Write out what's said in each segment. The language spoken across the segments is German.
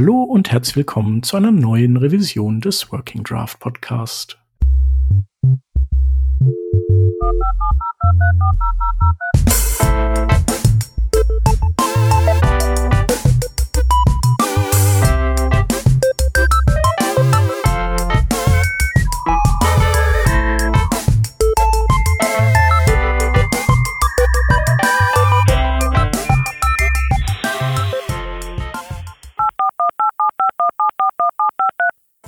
Hallo und herzlich willkommen zu einer neuen Revision des Working Draft Podcast.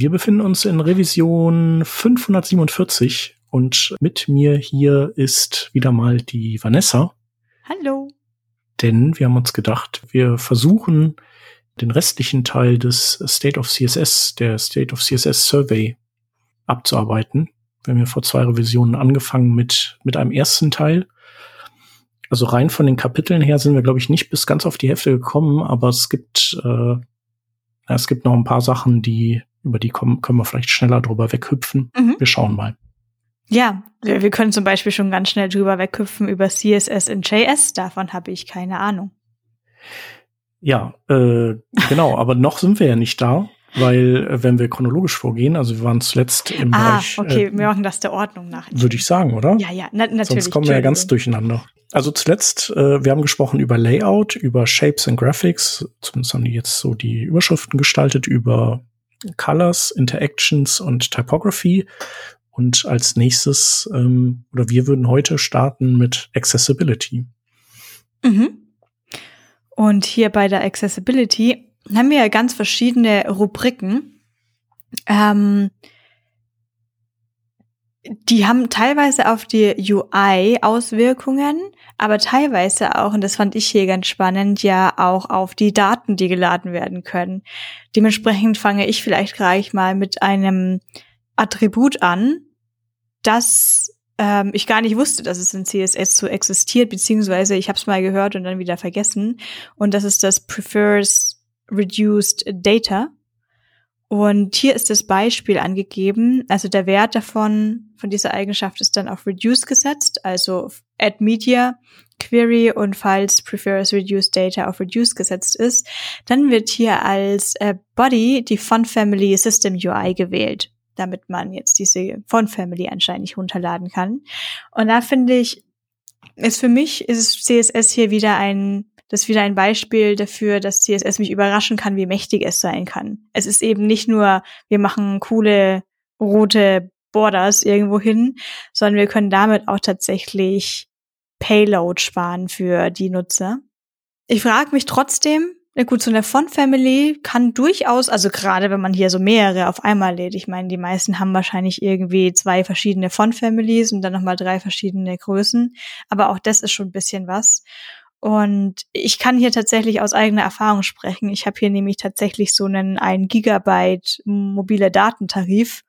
Wir befinden uns in Revision 547 und mit mir hier ist wieder mal die Vanessa. Hallo. Denn wir haben uns gedacht, wir versuchen den restlichen Teil des State of CSS, der State of CSS Survey abzuarbeiten. Wir haben ja vor zwei Revisionen angefangen mit, mit einem ersten Teil. Also rein von den Kapiteln her sind wir, glaube ich, nicht bis ganz auf die Hälfte gekommen, aber es gibt, äh, es gibt noch ein paar Sachen, die über die kommen, können wir vielleicht schneller drüber weghüpfen. Mhm. Wir schauen mal. Ja, wir können zum Beispiel schon ganz schnell drüber weghüpfen über CSS in JS. Davon habe ich keine Ahnung. Ja, äh, genau, aber noch sind wir ja nicht da, weil äh, wenn wir chronologisch vorgehen, also wir waren zuletzt im ah, Bereich. Okay, äh, wir machen das der Ordnung nach. Würde ich sagen, oder? Ja, ja, na, natürlich. Sonst kommen wir ja ganz durcheinander. Also zuletzt, äh, wir haben gesprochen über Layout, über Shapes and Graphics, zumindest haben die jetzt so die Überschriften gestaltet, über Colors, Interactions und Typography. Und als nächstes, ähm, oder wir würden heute starten mit Accessibility. Mhm. Und hier bei der Accessibility haben wir ja ganz verschiedene Rubriken. Ähm, die haben teilweise auf die UI Auswirkungen, aber teilweise auch, und das fand ich hier ganz spannend, ja auch auf die Daten, die geladen werden können. Dementsprechend fange ich vielleicht gleich mal mit einem Attribut an, das ähm, ich gar nicht wusste, dass es in CSS so existiert, beziehungsweise ich habe es mal gehört und dann wieder vergessen. Und das ist das Prefers Reduced Data. Und hier ist das Beispiel angegeben. Also der Wert davon, von dieser Eigenschaft ist dann auf Reduce gesetzt, also Add Media Query und falls Prefers Reduce Data auf Reduce gesetzt ist, dann wird hier als äh, Body die Font Family System UI gewählt, damit man jetzt diese Font Family anscheinend nicht runterladen kann. Und da finde ich, ist für mich ist CSS hier wieder ein das ist wieder ein Beispiel dafür, dass CSS mich überraschen kann, wie mächtig es sein kann. Es ist eben nicht nur, wir machen coole rote Borders irgendwo hin, sondern wir können damit auch tatsächlich Payload sparen für die Nutzer. Ich frage mich trotzdem, na gut, so eine Font Family kann durchaus, also gerade wenn man hier so mehrere auf einmal lädt, ich meine, die meisten haben wahrscheinlich irgendwie zwei verschiedene Font Families und dann nochmal drei verschiedene Größen, aber auch das ist schon ein bisschen was. Und ich kann hier tatsächlich aus eigener Erfahrung sprechen. Ich habe hier nämlich tatsächlich so einen 1 Gigabyte mobile Datentarif.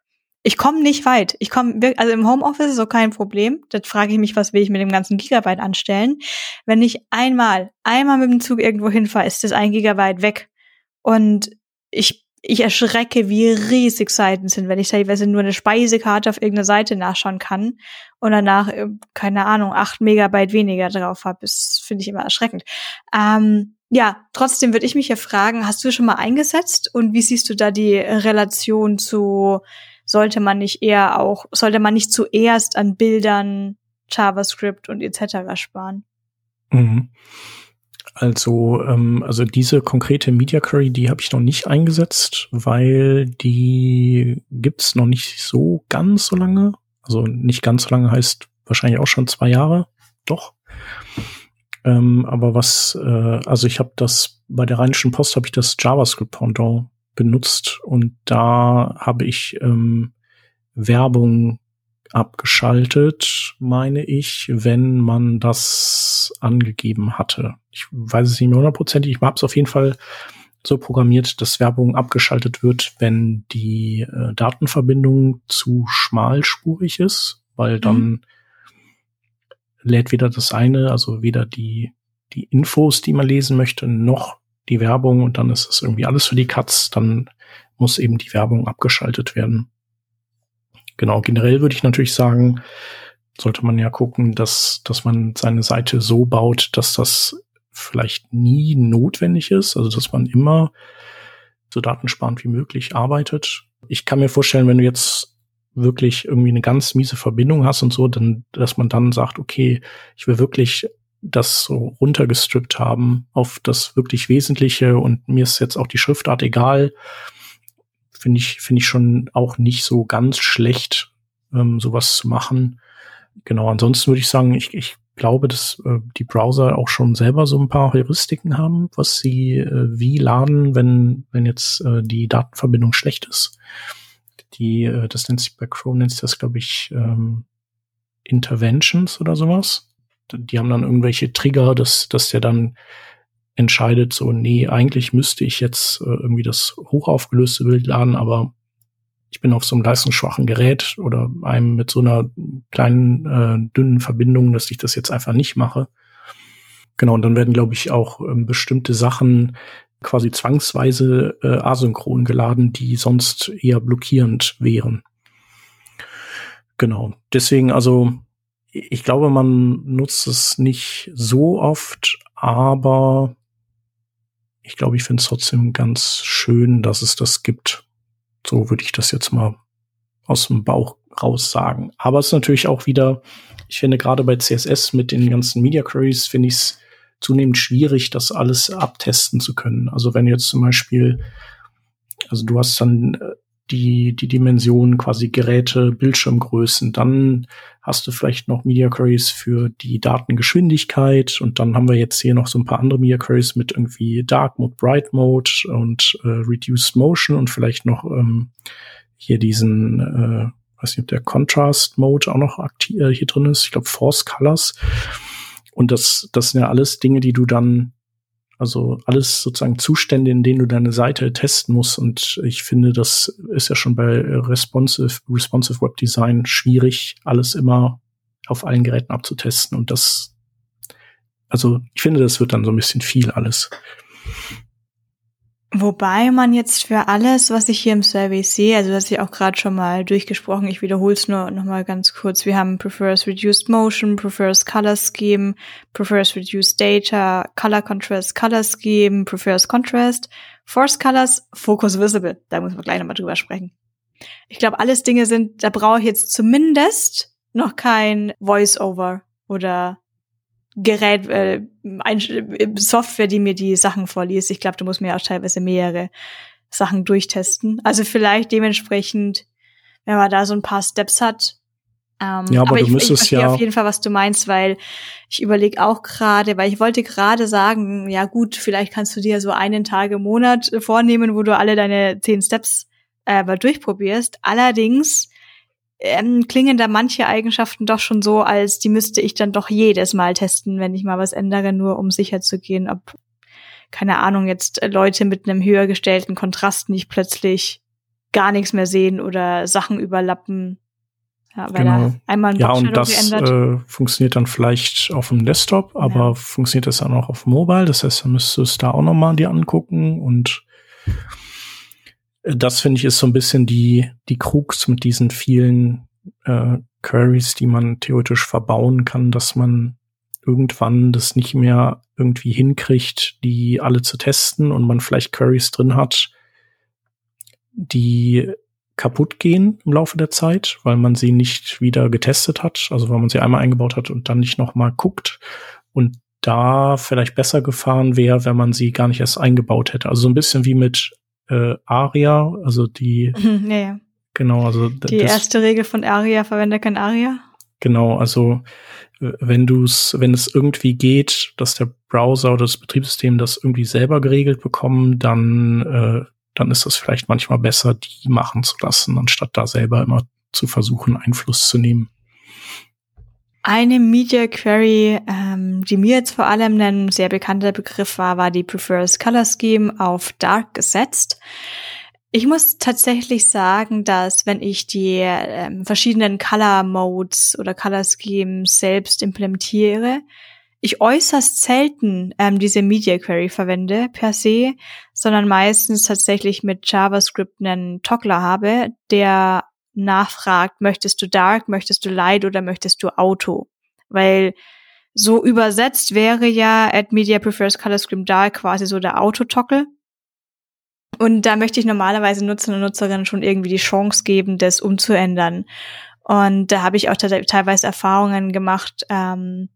Ich komme nicht weit. Ich komme also im Homeoffice ist so kein Problem. Da frage ich mich, was will ich mit dem ganzen Gigabyte anstellen? Wenn ich einmal, einmal mit dem Zug irgendwo hinfahre, ist das ein Gigabyte weg. Und ich ich erschrecke, wie riesig Seiten sind, wenn ich teilweise nur eine Speisekarte auf irgendeiner Seite nachschauen kann und danach, äh, keine Ahnung, acht Megabyte weniger drauf habe. Das finde ich immer erschreckend. Ähm, ja, trotzdem würde ich mich ja fragen, hast du schon mal eingesetzt und wie siehst du da die Relation zu, sollte man nicht eher auch, sollte man nicht zuerst an Bildern, JavaScript und etc. sparen? Mhm. Also, ähm, also diese konkrete Media Query, die habe ich noch nicht eingesetzt, weil die gibt's noch nicht so ganz so lange. Also nicht ganz so lange heißt wahrscheinlich auch schon zwei Jahre. Doch. Ähm, aber was, äh, also ich habe das bei der Rheinischen Post habe ich das JavaScript Pendant benutzt und da habe ich ähm, Werbung abgeschaltet, meine ich, wenn man das angegeben hatte. Ich weiß es nicht mehr hundertprozentig. Ich habe es auf jeden Fall so programmiert, dass Werbung abgeschaltet wird, wenn die äh, Datenverbindung zu schmalspurig ist, weil dann mhm. lädt weder das eine, also weder die, die Infos, die man lesen möchte, noch die Werbung und dann ist es irgendwie alles für die Katz, dann muss eben die Werbung abgeschaltet werden. Genau, generell würde ich natürlich sagen, sollte man ja gucken, dass, dass man seine Seite so baut, dass das vielleicht nie notwendig ist, also dass man immer so datensparend wie möglich arbeitet. Ich kann mir vorstellen, wenn du jetzt wirklich irgendwie eine ganz miese Verbindung hast und so, dann, dass man dann sagt, okay, ich will wirklich das so runtergestrippt haben auf das wirklich Wesentliche und mir ist jetzt auch die Schriftart egal. Finde ich, finde ich schon auch nicht so ganz schlecht, ähm, sowas zu machen. Genau, ansonsten würde ich sagen, ich, ich glaube, dass äh, die Browser auch schon selber so ein paar Heuristiken haben, was sie äh, wie laden, wenn, wenn jetzt äh, die Datenverbindung schlecht ist. Die, äh, das nennt sich bei Chrome nennt sich das, glaube ich, ähm, Interventions oder sowas die haben dann irgendwelche Trigger, dass, dass der dann entscheidet, so, nee, eigentlich müsste ich jetzt äh, irgendwie das hochaufgelöste Bild laden, aber ich bin auf so einem leistungsschwachen Gerät oder einem mit so einer kleinen, äh, dünnen Verbindung, dass ich das jetzt einfach nicht mache. Genau, und dann werden, glaube ich, auch ähm, bestimmte Sachen quasi zwangsweise äh, asynchron geladen, die sonst eher blockierend wären. Genau. Deswegen also ich glaube, man nutzt es nicht so oft, aber ich glaube, ich finde es trotzdem ganz schön, dass es das gibt. So würde ich das jetzt mal aus dem Bauch raus sagen. Aber es ist natürlich auch wieder, ich finde gerade bei CSS mit den ganzen Media Queries finde ich es zunehmend schwierig, das alles abtesten zu können. Also wenn jetzt zum Beispiel, also du hast dann äh, die, die Dimensionen quasi Geräte, Bildschirmgrößen. Dann hast du vielleicht noch Media Queries für die Datengeschwindigkeit und dann haben wir jetzt hier noch so ein paar andere Media Queries mit irgendwie Dark Mode, Bright Mode und äh, Reduced Motion und vielleicht noch ähm, hier diesen, äh, weiß nicht, ob der Contrast Mode auch noch aktiv, äh, hier drin ist. Ich glaube Force Colors. Und das, das sind ja alles Dinge, die du dann also alles sozusagen Zustände, in denen du deine Seite testen musst. Und ich finde, das ist ja schon bei responsive, responsive Web Design schwierig, alles immer auf allen Geräten abzutesten. Und das, also ich finde, das wird dann so ein bisschen viel alles. Wobei man jetzt für alles, was ich hier im Survey sehe, also das ich auch gerade schon mal durchgesprochen, ich wiederhole es nur noch mal ganz kurz. Wir haben Prefers Reduced Motion, Prefers Color Scheme, Prefers Reduced Data, Color Contrast, Color Scheme, Prefers Contrast, Force Colors, Focus Visible. Da muss man gleich nochmal drüber sprechen. Ich glaube, alles Dinge sind, da brauche ich jetzt zumindest noch kein Voice-Over oder Gerät, äh, ein, Software, die mir die Sachen vorliest. Ich glaube, du musst mir auch teilweise mehrere Sachen durchtesten. Also vielleicht dementsprechend, wenn man da so ein paar Steps hat. Ähm, ja, aber, aber du ich, müsstest ich ja auf jeden Fall, was du meinst, weil ich überlege auch gerade, weil ich wollte gerade sagen, ja gut, vielleicht kannst du dir so einen Tag im Monat vornehmen, wo du alle deine zehn Steps äh, mal durchprobierst. Allerdings ähm, klingen da manche Eigenschaften doch schon so, als die müsste ich dann doch jedes Mal testen, wenn ich mal was ändere, nur um sicher zu gehen, ob, keine Ahnung, jetzt Leute mit einem höher gestellten Kontrast nicht plötzlich gar nichts mehr sehen oder Sachen überlappen. Ja, weil genau. einmal ein ja, und das äh, funktioniert dann vielleicht auf dem Desktop, aber ja. funktioniert das dann auch auf Mobile? Das heißt, dann müsstest du es da auch nochmal dir angucken und das finde ich ist so ein bisschen die, die Krux mit diesen vielen äh, Queries, die man theoretisch verbauen kann, dass man irgendwann das nicht mehr irgendwie hinkriegt, die alle zu testen und man vielleicht Queries drin hat, die kaputt gehen im Laufe der Zeit, weil man sie nicht wieder getestet hat, also weil man sie einmal eingebaut hat und dann nicht noch mal guckt und da vielleicht besser gefahren wäre, wenn man sie gar nicht erst eingebaut hätte. Also so ein bisschen wie mit äh, Aria, also die. Mhm, ja, ja. Genau, also die erste Regel von Aria verwende kein Aria. Genau, also wenn du es, wenn es irgendwie geht, dass der Browser oder das Betriebssystem das irgendwie selber geregelt bekommen, dann äh, dann ist es vielleicht manchmal besser, die machen zu lassen, anstatt da selber immer zu versuchen, Einfluss zu nehmen. Eine Media Query, ähm, die mir jetzt vor allem ein sehr bekannter Begriff war, war die Prefers Color Scheme auf Dark gesetzt. Ich muss tatsächlich sagen, dass wenn ich die ähm, verschiedenen Color Modes oder Color Schemes selbst implementiere, ich äußerst selten ähm, diese Media Query verwende per se, sondern meistens tatsächlich mit JavaScript einen Toggler habe, der nachfragt, möchtest du Dark, möchtest du Light oder möchtest du Auto? Weil so übersetzt wäre ja Add Media Prefers Color Scheme Dark quasi so der Auto-Toggle. Und da möchte ich normalerweise Nutzer und Nutzerinnen schon irgendwie die Chance geben, das umzuändern. Und da habe ich auch teilweise Erfahrungen gemacht, ähm,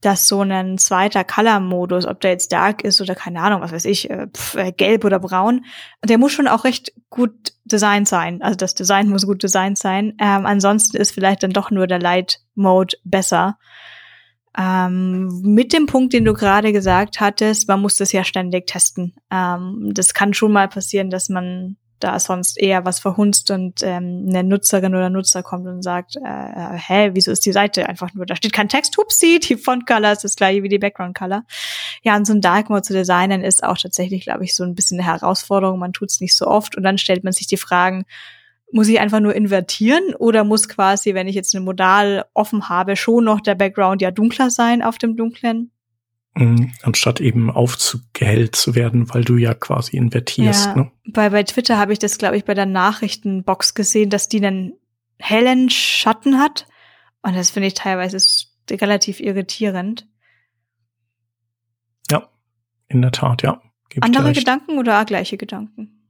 dass so ein zweiter Color-Modus, ob der jetzt dark ist oder keine Ahnung, was weiß ich, äh, pf, äh, gelb oder braun, der muss schon auch recht gut designt sein. Also das Design muss gut designt sein. Ähm, ansonsten ist vielleicht dann doch nur der Light-Mode besser. Ähm, mit dem Punkt, den du gerade gesagt hattest, man muss das ja ständig testen. Ähm, das kann schon mal passieren, dass man da sonst eher was verhunzt und ähm, eine Nutzerin oder Nutzer kommt und sagt, äh, hä, wieso ist die Seite einfach nur, da steht kein Text, hupsi, die Font Color ist das gleiche wie die Background Color. Ja, und so ein Dark Mode zu designen ist auch tatsächlich, glaube ich, so ein bisschen eine Herausforderung. Man tut es nicht so oft und dann stellt man sich die Fragen, muss ich einfach nur invertieren oder muss quasi, wenn ich jetzt eine Modal offen habe, schon noch der Background ja dunkler sein auf dem dunklen? Mhm, anstatt eben aufgehellt zu werden, weil du ja quasi invertierst. Ja, ne? bei, bei Twitter habe ich das, glaube ich, bei der Nachrichtenbox gesehen, dass die einen hellen Schatten hat. Und das finde ich teilweise relativ irritierend. Ja, in der Tat, ja. Andere Gedanken oder gleiche Gedanken?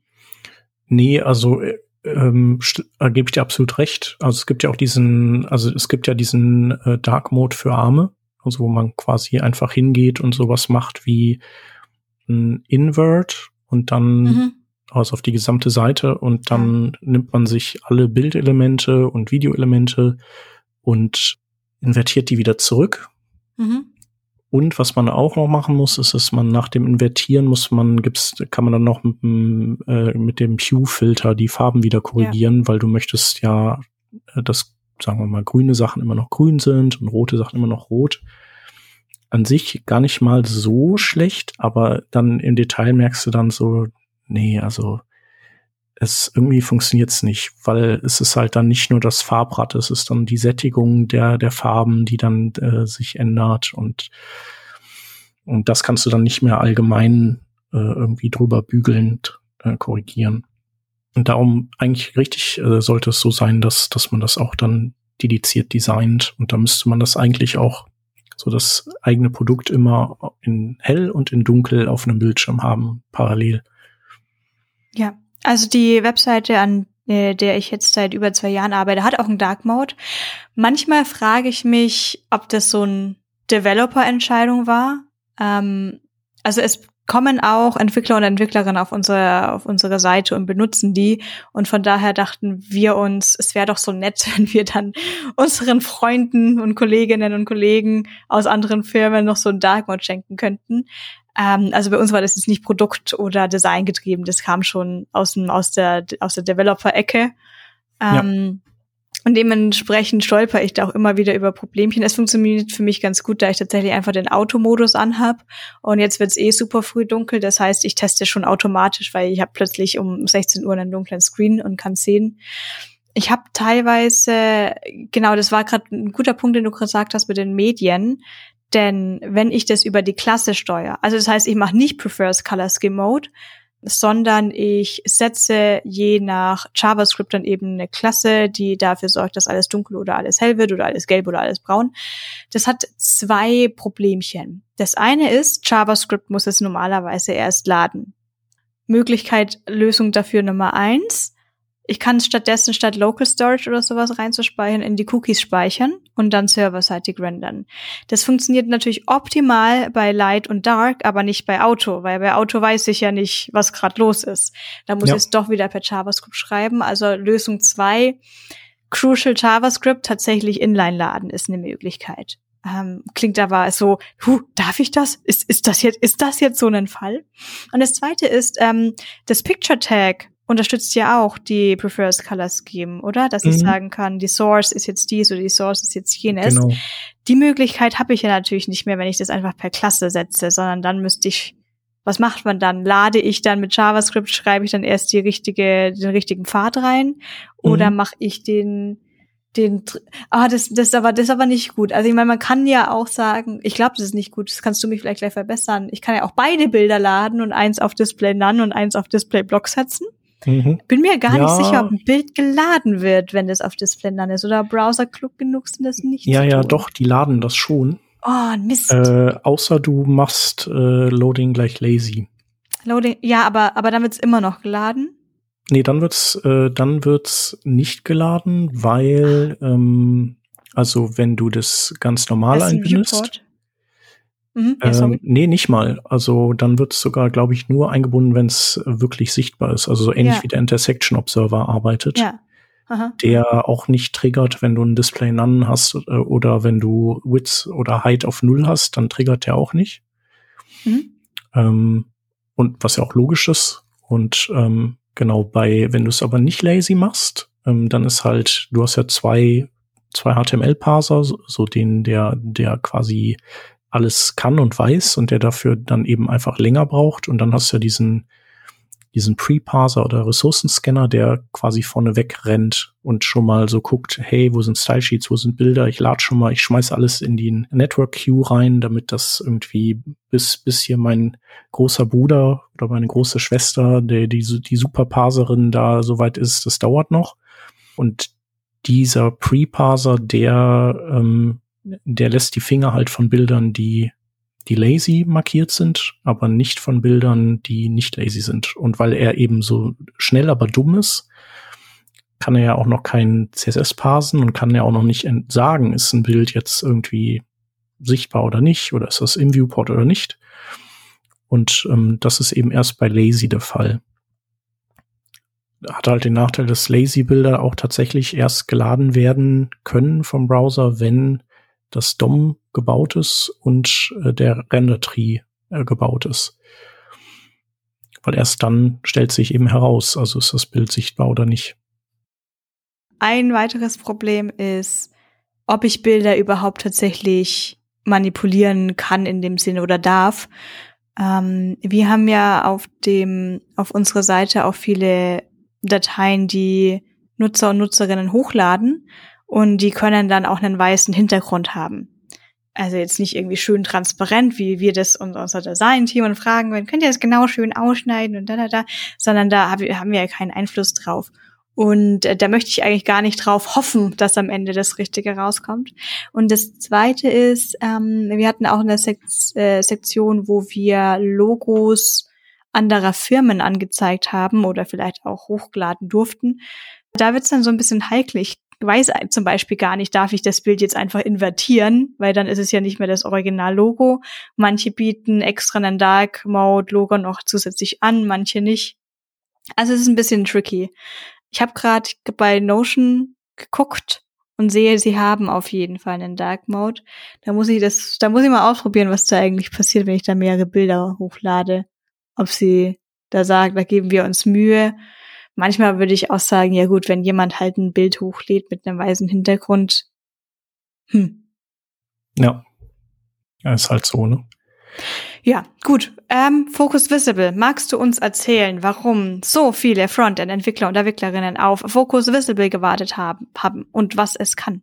Nee, also äh, ähm, äh, gebe ich dir absolut recht. Also es gibt ja auch diesen, also es gibt ja diesen äh, Dark Mode für Arme also wo man quasi einfach hingeht und sowas macht wie ein Invert und dann mhm. also auf die gesamte Seite und dann nimmt man sich alle Bildelemente und Videoelemente und invertiert die wieder zurück. Mhm. Und was man auch noch machen muss, ist, dass man nach dem Invertieren muss man, gibt's, kann man dann noch mit dem, äh, mit dem Hue-Filter die Farben wieder korrigieren, ja. weil du möchtest ja äh, das sagen wir mal, grüne Sachen immer noch grün sind und rote Sachen immer noch rot. An sich gar nicht mal so schlecht, aber dann im Detail merkst du dann so, nee, also es irgendwie funktioniert's nicht, weil es ist halt dann nicht nur das Farbrad, es ist dann die Sättigung der der Farben, die dann äh, sich ändert und und das kannst du dann nicht mehr allgemein äh, irgendwie drüber bügelnd äh, korrigieren. Und darum eigentlich richtig äh, sollte es so sein, dass, dass man das auch dann dediziert designt. Und da müsste man das eigentlich auch so das eigene Produkt immer in hell und in dunkel auf einem Bildschirm haben, parallel. Ja, also die Webseite, an äh, der ich jetzt seit über zwei Jahren arbeite, hat auch einen Dark Mode. Manchmal frage ich mich, ob das so ein Developer-Entscheidung war. Ähm, also es kommen auch Entwickler und Entwicklerinnen auf unsere, auf unsere Seite und benutzen die. Und von daher dachten wir uns, es wäre doch so nett, wenn wir dann unseren Freunden und Kolleginnen und Kollegen aus anderen Firmen noch so ein Dark Mode schenken könnten. Ähm, also bei uns war das jetzt nicht Produkt- oder Design getrieben. Das kam schon aus, dem, aus der, aus der Developer-Ecke. Ähm, ja. Und dementsprechend stolper ich da auch immer wieder über Problemchen. Es funktioniert für mich ganz gut, da ich tatsächlich einfach den Automodus anhab. Und jetzt wird es eh super früh dunkel. Das heißt, ich teste schon automatisch, weil ich habe plötzlich um 16 Uhr einen dunklen Screen und kann sehen. Ich habe teilweise, genau, das war gerade ein guter Punkt, den du gesagt hast mit den Medien. Denn wenn ich das über die Klasse steuere, also das heißt, ich mache nicht Prefers Color Scheme Mode, sondern ich setze je nach JavaScript dann eben eine Klasse, die dafür sorgt, dass alles dunkel oder alles hell wird oder alles gelb oder alles braun. Das hat zwei Problemchen. Das eine ist, JavaScript muss es normalerweise erst laden. Möglichkeit, Lösung dafür Nummer eins. Ich kann stattdessen statt Local Storage oder sowas reinzuspeichern, in die Cookies speichern und dann serverseitig rendern. Das funktioniert natürlich optimal bei Light und Dark, aber nicht bei Auto, weil bei Auto weiß ich ja nicht, was gerade los ist. Da muss ja. ich es doch wieder per JavaScript schreiben. Also Lösung zwei, Crucial JavaScript tatsächlich inline laden ist eine Möglichkeit. Ähm, klingt aber so, huh, darf ich das? Ist, ist das jetzt, ist das jetzt so ein Fall? Und das zweite ist, ähm, das Picture Tag unterstützt ja auch die Prefers Color Scheme, oder? Dass mhm. ich sagen kann, die Source ist jetzt dies oder die Source ist jetzt jenes. Genau. Die Möglichkeit habe ich ja natürlich nicht mehr, wenn ich das einfach per Klasse setze, sondern dann müsste ich, was macht man dann? Lade ich dann mit JavaScript, schreibe ich dann erst die richtige, den richtigen Pfad rein? Oder mhm. mache ich den, den, ah, das, das ist aber, das ist aber nicht gut. Also ich meine, man kann ja auch sagen, ich glaube, das ist nicht gut, das kannst du mich vielleicht gleich verbessern. Ich kann ja auch beide Bilder laden und eins auf Display None und eins auf Display Block setzen. Mhm. Bin mir gar ja. nicht sicher, ob ein Bild geladen wird, wenn das auf Display None ist. Oder Browser klug genug sind das nicht. Ja, ja, doch, die laden das schon. Oh, Mist. Äh, außer du machst äh, Loading gleich lazy. Loading, ja, aber, aber dann wird's immer noch geladen. Nee, dann wird's, äh, dann wird's nicht geladen, weil, ähm, also wenn du das ganz normal einbindest. Mhm, ja, ähm, nee, nicht mal. Also dann wird's sogar, glaube ich, nur eingebunden, wenn es wirklich sichtbar ist. Also so ähnlich ja. wie der Intersection Observer arbeitet. Ja. Aha. Der auch nicht triggert, wenn du ein Display None hast äh, oder wenn du Width oder Height auf Null hast, dann triggert der auch nicht. Mhm. Ähm, und was ja auch logisch ist. Und ähm, Genau, bei, wenn du es aber nicht lazy machst, ähm, dann ist halt, du hast ja zwei, zwei HTML-Parser, so den, der, der quasi alles kann und weiß und der dafür dann eben einfach länger braucht. Und dann hast du ja diesen, diesen Pre-Parser oder Ressourcenscanner, der quasi vorne wegrennt und schon mal so guckt, hey, wo sind Style-Sheets, wo sind Bilder, ich lade schon mal, ich schmeiß alles in die Network-Queue rein, damit das irgendwie bis, bis hier mein großer Bruder oder meine große Schwester, der, die, die Superparserin da soweit ist, das dauert noch. Und dieser Pre-Parser, der, ähm, der lässt die Finger halt von Bildern, die die lazy markiert sind, aber nicht von Bildern, die nicht lazy sind. Und weil er eben so schnell, aber dumm ist, kann er ja auch noch kein CSS parsen und kann ja auch noch nicht sagen, ist ein Bild jetzt irgendwie sichtbar oder nicht, oder ist das im Viewport oder nicht. Und ähm, das ist eben erst bei Lazy der Fall. Hat halt den Nachteil, dass Lazy-Bilder auch tatsächlich erst geladen werden können vom Browser, wenn das DOM gebaut ist und äh, der Render-Tree äh, gebaut ist. Weil erst dann stellt sich eben heraus, also ist das Bild sichtbar oder nicht. Ein weiteres Problem ist, ob ich Bilder überhaupt tatsächlich manipulieren kann in dem Sinne oder darf. Ähm, wir haben ja auf dem, auf unserer Seite auch viele Dateien, die Nutzer und Nutzerinnen hochladen und die können dann auch einen weißen Hintergrund haben. Also jetzt nicht irgendwie schön transparent, wie wir das unser Design-Team und fragen, wenn könnt ihr das genau schön ausschneiden und da, da, da, sondern da haben wir ja keinen Einfluss drauf. Und äh, da möchte ich eigentlich gar nicht drauf hoffen, dass am Ende das Richtige rauskommt. Und das Zweite ist, ähm, wir hatten auch eine Sek äh, Sektion, wo wir Logos anderer Firmen angezeigt haben oder vielleicht auch hochgeladen durften. Da wird es dann so ein bisschen heikel. Weiß zum Beispiel gar nicht, darf ich das Bild jetzt einfach invertieren, weil dann ist es ja nicht mehr das Original-Logo. Manche bieten extra einen Dark Mode-Logo noch zusätzlich an, manche nicht. Also es ist ein bisschen tricky. Ich habe gerade bei Notion geguckt und sehe, sie haben auf jeden Fall einen Dark Mode. Da muss ich das, da muss ich mal ausprobieren, was da eigentlich passiert, wenn ich da mehrere Bilder hochlade. Ob sie da sagt, da geben wir uns Mühe manchmal würde ich auch sagen, ja gut, wenn jemand halt ein Bild hochlädt mit einem weißen Hintergrund, hm. Ja. ja ist halt so, ne? Ja, gut. Ähm, Focus Visible. Magst du uns erzählen, warum so viele Frontend-Entwickler und Entwicklerinnen auf Focus Visible gewartet haben, haben und was es kann?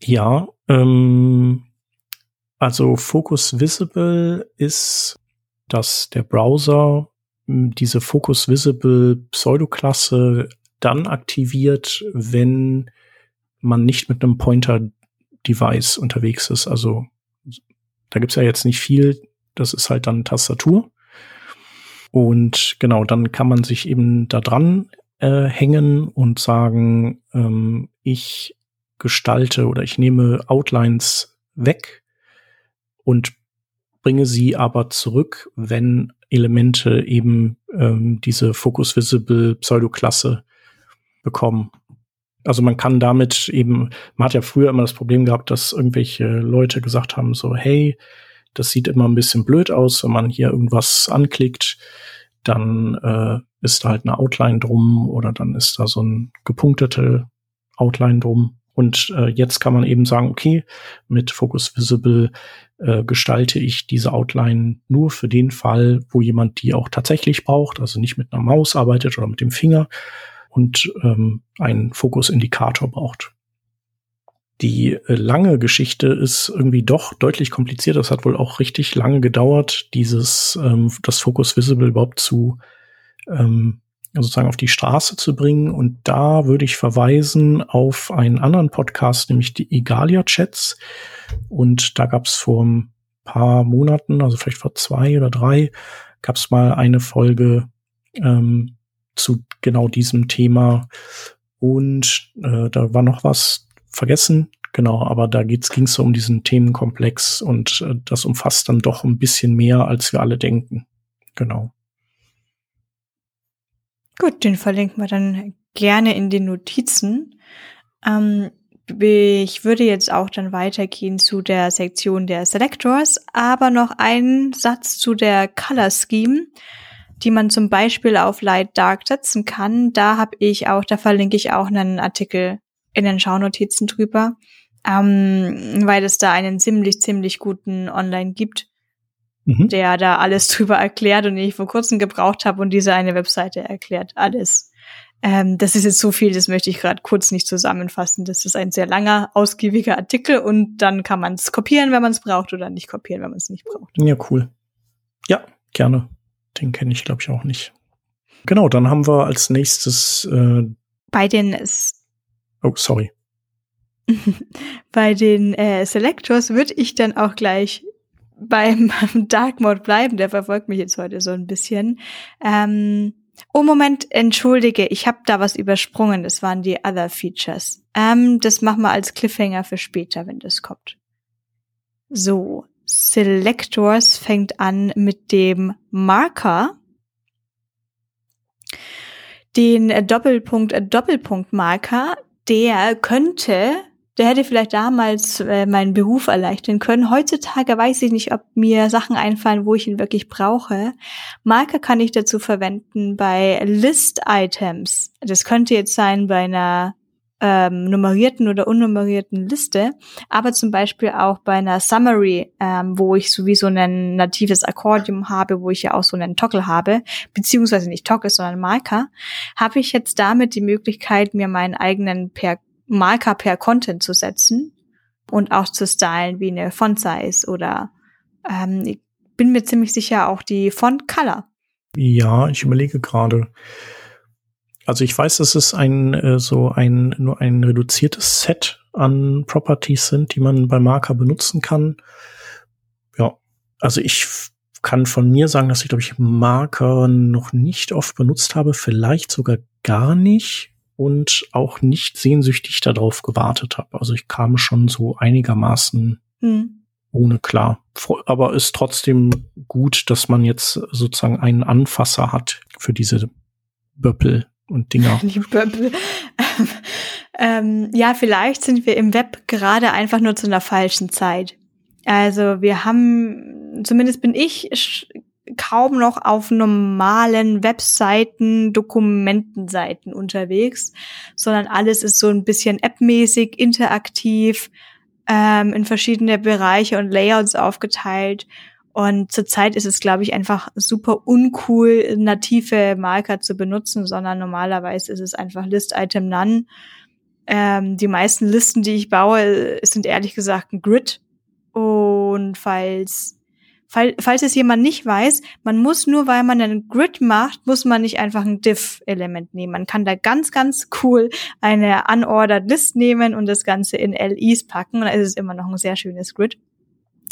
Ja, ähm, also Focus Visible ist, dass der Browser diese Focus Visible Pseudoklasse dann aktiviert, wenn man nicht mit einem Pointer-Device unterwegs ist. Also da gibt's ja jetzt nicht viel, das ist halt dann Tastatur. Und genau, dann kann man sich eben da dran äh, hängen und sagen, ähm, ich gestalte oder ich nehme Outlines weg und bringe sie aber zurück, wenn Elemente eben ähm, diese Focus Visible Pseudoklasse bekommen. Also man kann damit eben, man hat ja früher immer das Problem gehabt, dass irgendwelche Leute gesagt haben, so, hey, das sieht immer ein bisschen blöd aus, wenn man hier irgendwas anklickt, dann äh, ist da halt eine Outline drum oder dann ist da so ein gepunktete Outline drum. Und äh, jetzt kann man eben sagen, okay, mit Focus Visible äh, gestalte ich diese Outline nur für den Fall, wo jemand die auch tatsächlich braucht, also nicht mit einer Maus arbeitet oder mit dem Finger und ähm, einen Fokusindikator braucht. Die äh, lange Geschichte ist irgendwie doch deutlich kompliziert. Das hat wohl auch richtig lange gedauert, dieses ähm, das Focus Visible überhaupt zu ähm, sozusagen auf die Straße zu bringen. Und da würde ich verweisen auf einen anderen Podcast, nämlich die Egalia Chats. Und da gab es vor ein paar Monaten, also vielleicht vor zwei oder drei, gab es mal eine Folge ähm, zu genau diesem Thema. Und äh, da war noch was vergessen. Genau, aber da ging es so um diesen Themenkomplex und äh, das umfasst dann doch ein bisschen mehr, als wir alle denken. Genau. Gut, den verlinken wir dann gerne in den Notizen. Ähm, ich würde jetzt auch dann weitergehen zu der Sektion der Selectors, aber noch einen Satz zu der Color Scheme, die man zum Beispiel auf Light Dark setzen kann. Da habe ich auch, da verlinke ich auch einen Artikel in den Schaunotizen drüber, ähm, weil es da einen ziemlich, ziemlich guten Online gibt mhm. der da alles drüber erklärt und den ich vor kurzem gebraucht habe und diese eine Webseite erklärt alles. Ähm, das ist jetzt so viel, das möchte ich gerade kurz nicht zusammenfassen. Das ist ein sehr langer, ausgiebiger Artikel und dann kann man es kopieren, wenn man es braucht oder nicht kopieren, wenn man es nicht braucht. Ja, cool. Ja, gerne. Den kenne ich, glaube ich, auch nicht. Genau, dann haben wir als nächstes äh bei den S Oh, sorry. bei den äh, Selectors würde ich dann auch gleich beim Dark Mode bleiben, der verfolgt mich jetzt heute so ein bisschen. Ähm, oh Moment, entschuldige, ich habe da was übersprungen. Das waren die Other Features. Ähm, das machen wir als Cliffhanger für später, wenn das kommt. So, Selectors fängt an mit dem Marker. Den Doppelpunkt Doppelpunkt Marker, der könnte der hätte vielleicht damals äh, meinen Beruf erleichtern können. Heutzutage weiß ich nicht, ob mir Sachen einfallen, wo ich ihn wirklich brauche. Marker kann ich dazu verwenden bei List-Items. Das könnte jetzt sein bei einer ähm, nummerierten oder unnummerierten Liste, aber zum Beispiel auch bei einer Summary, ähm, wo ich sowieso ein natives Akkordeon habe, wo ich ja auch so einen Toggle habe, beziehungsweise nicht Toggle, sondern Marker, habe ich jetzt damit die Möglichkeit, mir meinen eigenen per Marker per Content zu setzen und auch zu stylen wie eine Font Size oder ähm, ich bin mir ziemlich sicher auch die Font Color. Ja, ich überlege gerade. Also ich weiß, dass es ein äh, so ein nur ein reduziertes Set an Properties sind, die man bei Marker benutzen kann. Ja, also ich kann von mir sagen, dass ich glaube ich Marker noch nicht oft benutzt habe, vielleicht sogar gar nicht und auch nicht sehnsüchtig darauf gewartet habe. Also ich kam schon so einigermaßen hm. ohne klar. Aber ist trotzdem gut, dass man jetzt sozusagen einen Anfasser hat für diese Böppel und Dinger. Die Böppel. ähm, ja, vielleicht sind wir im Web gerade einfach nur zu einer falschen Zeit. Also wir haben, zumindest bin ich kaum noch auf normalen Webseiten, Dokumentenseiten unterwegs, sondern alles ist so ein bisschen appmäßig, interaktiv, ähm, in verschiedene Bereiche und Layouts aufgeteilt. Und zurzeit ist es, glaube ich, einfach super uncool, native Marker zu benutzen, sondern normalerweise ist es einfach List-Item None. Ähm, die meisten Listen, die ich baue, sind ehrlich gesagt ein Grid. Und falls Fall, falls es jemand nicht weiß, man muss nur, weil man einen Grid macht, muss man nicht einfach ein Diff-Element nehmen. Man kann da ganz, ganz cool eine unordered List nehmen und das Ganze in LIs packen und dann ist es immer noch ein sehr schönes Grid.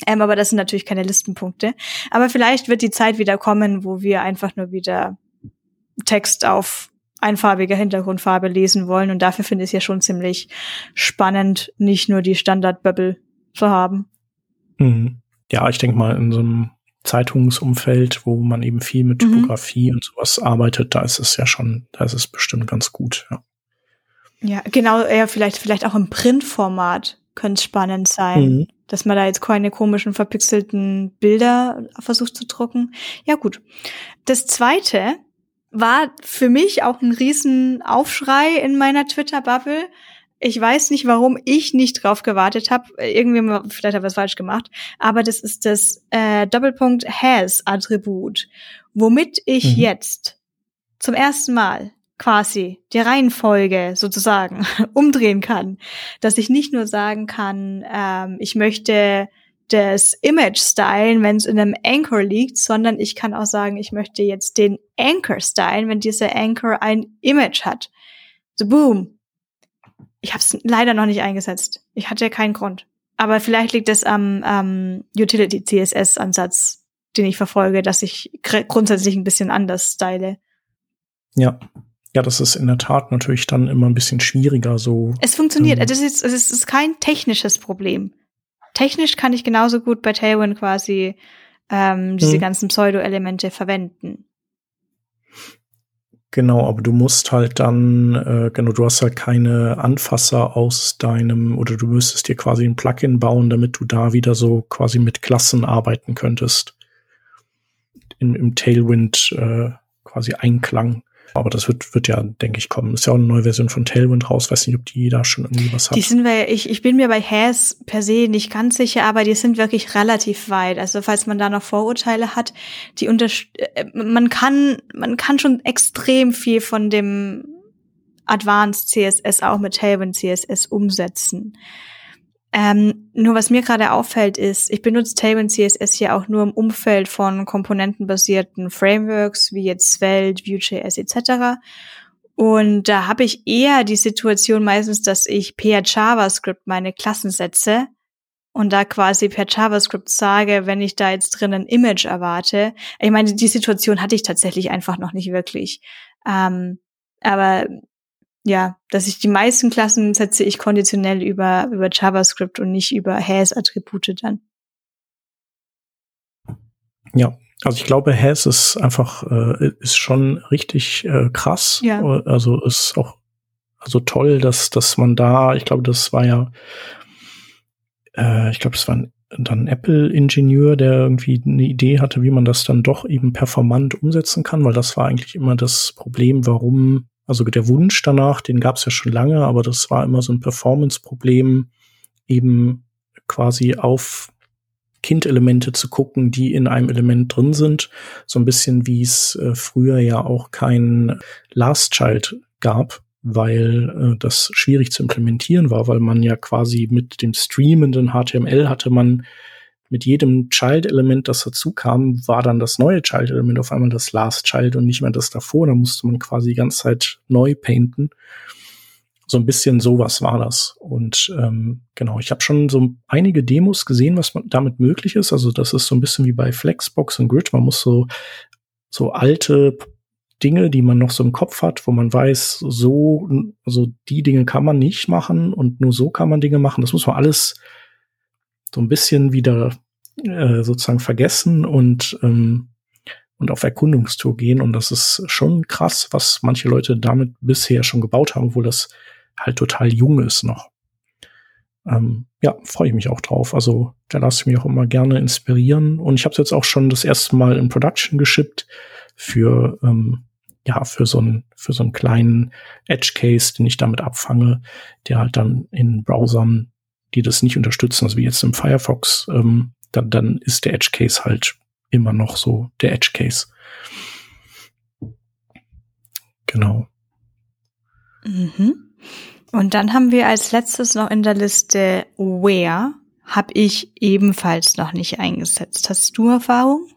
Ähm, aber das sind natürlich keine Listenpunkte. Aber vielleicht wird die Zeit wieder kommen, wo wir einfach nur wieder Text auf einfarbiger Hintergrundfarbe lesen wollen. Und dafür finde ich es ja schon ziemlich spannend, nicht nur die Standard-Bubble zu haben. Mhm ja, ich denke mal, in so einem Zeitungsumfeld, wo man eben viel mit mhm. Typografie mhm. und sowas arbeitet, da ist es ja schon, da ist es bestimmt ganz gut, ja. Ja, genau, ja, vielleicht, vielleicht auch im Printformat könnte es spannend sein, mhm. dass man da jetzt keine komischen verpixelten Bilder versucht zu drucken. Ja, gut. Das zweite, war für mich auch ein Riesenaufschrei in meiner Twitter-Bubble. Ich weiß nicht, warum ich nicht drauf gewartet habe. Irgendwie, vielleicht habe ich was falsch gemacht. Aber das ist das äh, Doppelpunkt Has-Attribut, womit ich mhm. jetzt zum ersten Mal quasi die Reihenfolge sozusagen umdrehen kann. Dass ich nicht nur sagen kann, ähm, ich möchte das Image stylen, wenn es in einem Anchor liegt, sondern ich kann auch sagen, ich möchte jetzt den Anchor stylen, wenn dieser Anchor ein Image hat. So boom. Ich habe es leider noch nicht eingesetzt. Ich hatte ja keinen Grund. Aber vielleicht liegt es am ähm, Utility CSS Ansatz, den ich verfolge, dass ich grundsätzlich ein bisschen anders style. Ja. Ja, das ist in der Tat natürlich dann immer ein bisschen schwieriger so. Es funktioniert. Ähm, das ist, es ist kein technisches Problem technisch kann ich genauso gut bei Tailwind quasi ähm, diese hm. ganzen Pseudo-Elemente verwenden. Genau, aber du musst halt dann, äh, genau, du hast halt keine Anfasser aus deinem, oder du müsstest dir quasi ein Plugin bauen, damit du da wieder so quasi mit Klassen arbeiten könntest. In, Im Tailwind äh, quasi Einklang. Aber das wird, wird ja, denke ich, kommen. Ist ja auch eine neue Version von Tailwind raus. Weiß nicht, ob die da schon irgendwie was hat. Die sind wir, ich, ich bin mir bei Has per se nicht ganz sicher, aber die sind wirklich relativ weit. Also falls man da noch Vorurteile hat, die unter, äh, man kann, man kann schon extrem viel von dem Advanced CSS auch mit Tailwind CSS umsetzen. Ähm, nur was mir gerade auffällt ist, ich benutze Tailwind CSS hier auch nur im Umfeld von komponentenbasierten Frameworks wie jetzt Svelte, Vue.js etc. Und da habe ich eher die Situation meistens, dass ich per JavaScript meine Klassen setze und da quasi per JavaScript sage, wenn ich da jetzt drin ein Image erwarte. Ich meine, die Situation hatte ich tatsächlich einfach noch nicht wirklich. Ähm, aber ja, dass ich die meisten Klassen setze ich konditionell über, über JavaScript und nicht über Has-Attribute dann. Ja, also ich glaube, Has ist einfach, äh, ist schon richtig äh, krass. Ja. Also ist auch also toll, dass, dass man da, ich glaube, das war ja, äh, ich glaube, das war ein, dann ein Apple-Ingenieur, der irgendwie eine Idee hatte, wie man das dann doch eben performant umsetzen kann, weil das war eigentlich immer das Problem, warum also der Wunsch danach, den gab es ja schon lange, aber das war immer so ein Performance-Problem, eben quasi auf Kindelemente zu gucken, die in einem Element drin sind. So ein bisschen wie es äh, früher ja auch kein Last Child gab, weil äh, das schwierig zu implementieren war, weil man ja quasi mit dem streamenden HTML hatte man mit jedem Child-Element, das dazu kam, war dann das neue Child-Element auf einmal das Last Child und nicht mehr das davor. Da musste man quasi die ganze Zeit neu painten. So ein bisschen sowas war das. Und ähm, genau, ich habe schon so einige Demos gesehen, was damit möglich ist. Also das ist so ein bisschen wie bei Flexbox und Grid. Man muss so, so alte Dinge, die man noch so im Kopf hat, wo man weiß, so, also die Dinge kann man nicht machen und nur so kann man Dinge machen. Das muss man alles so ein bisschen wieder äh, sozusagen vergessen und ähm, und auf Erkundungstour gehen. Und das ist schon krass, was manche Leute damit bisher schon gebaut haben, obwohl das halt total jung ist noch. Ähm, ja, freue ich mich auch drauf. Also da lasse ich mich auch immer gerne inspirieren. Und ich habe es jetzt auch schon das erste Mal in Production geschippt für ähm, ja für so einen für so einen kleinen Edge Case, den ich damit abfange, der halt dann in Browsern die das nicht unterstützen, also wie jetzt im Firefox, ähm, dann, dann ist der Edge Case halt immer noch so der Edge Case. Genau. Mhm. Und dann haben wir als letztes noch in der Liste Where, habe ich ebenfalls noch nicht eingesetzt. Hast du Erfahrung?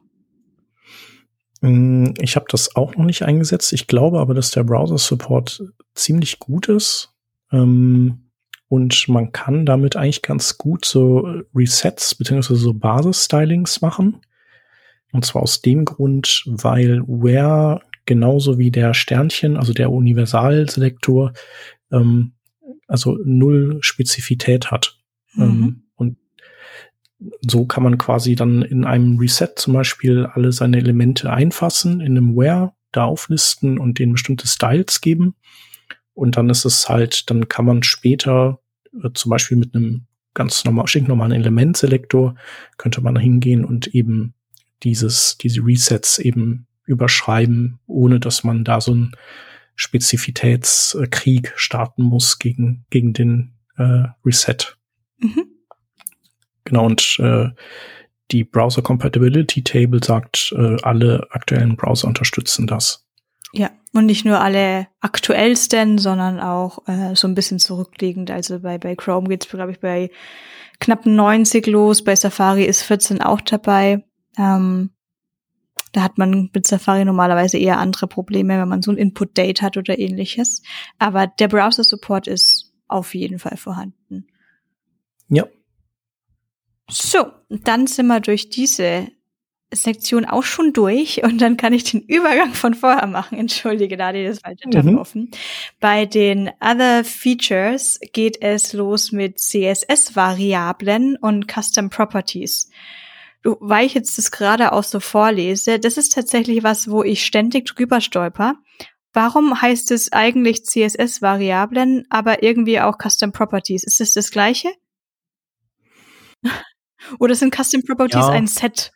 Mm, ich habe das auch noch nicht eingesetzt. Ich glaube aber, dass der Browser-Support ziemlich gut ist. Ähm, und man kann damit eigentlich ganz gut so Resets beziehungsweise so Basis-Stylings machen. Und zwar aus dem Grund, weil Where genauso wie der Sternchen, also der Universalselektor, ähm, also null Spezifität hat. Mhm. Ähm, und so kann man quasi dann in einem Reset zum Beispiel alle seine Elemente einfassen, in einem Where da auflisten und denen bestimmte Styles geben. Und dann ist es halt, dann kann man später äh, zum Beispiel mit einem ganz normal, stinknormalen Elementselektor könnte man hingehen und eben dieses, diese Resets eben überschreiben, ohne dass man da so einen Spezifitätskrieg starten muss gegen, gegen den äh, Reset. Mhm. Genau, und äh, die Browser Compatibility Table sagt, äh, alle aktuellen Browser unterstützen das. Ja, und nicht nur alle aktuellsten, sondern auch äh, so ein bisschen zurückliegend. Also bei, bei Chrome geht's, glaube ich, bei knapp 90 los, bei Safari ist 14 auch dabei. Ähm, da hat man mit Safari normalerweise eher andere Probleme, wenn man so ein Input-Date hat oder ähnliches. Aber der Browser-Support ist auf jeden Fall vorhanden. Ja. So, dann sind wir durch diese Sektion auch schon durch und dann kann ich den Übergang von vorher machen. Entschuldige, da hatte das falsche Tab mhm. offen. Bei den Other Features geht es los mit CSS-Variablen und Custom Properties. Du, weil ich jetzt das gerade auch so vorlese, das ist tatsächlich was, wo ich ständig drüber stolper. Warum heißt es eigentlich CSS-Variablen, aber irgendwie auch Custom Properties? Ist es das, das gleiche? Oder sind Custom Properties ja. ein Set?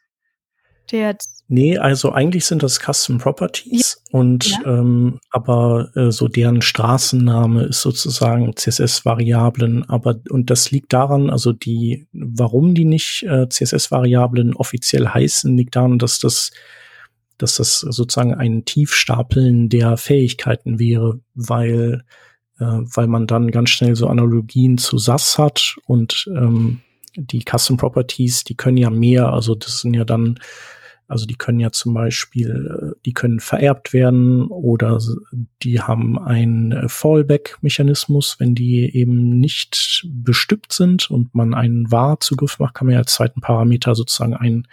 Der nee, also eigentlich sind das Custom Properties ja. und ja. Ähm, aber äh, so deren Straßenname ist sozusagen CSS-Variablen, aber und das liegt daran, also die, warum die nicht äh, CSS-Variablen offiziell heißen, liegt daran, dass das dass das sozusagen ein Tiefstapeln der Fähigkeiten wäre, weil äh, weil man dann ganz schnell so Analogien zu SAS hat und ähm, die Custom Properties, die können ja mehr, also das sind ja dann, also die können ja zum Beispiel, äh, die können vererbt werden oder die haben einen Fallback-Mechanismus, wenn die eben nicht bestückt sind und man einen var-Zugriff macht, kann man ja als zweiten Parameter sozusagen ein,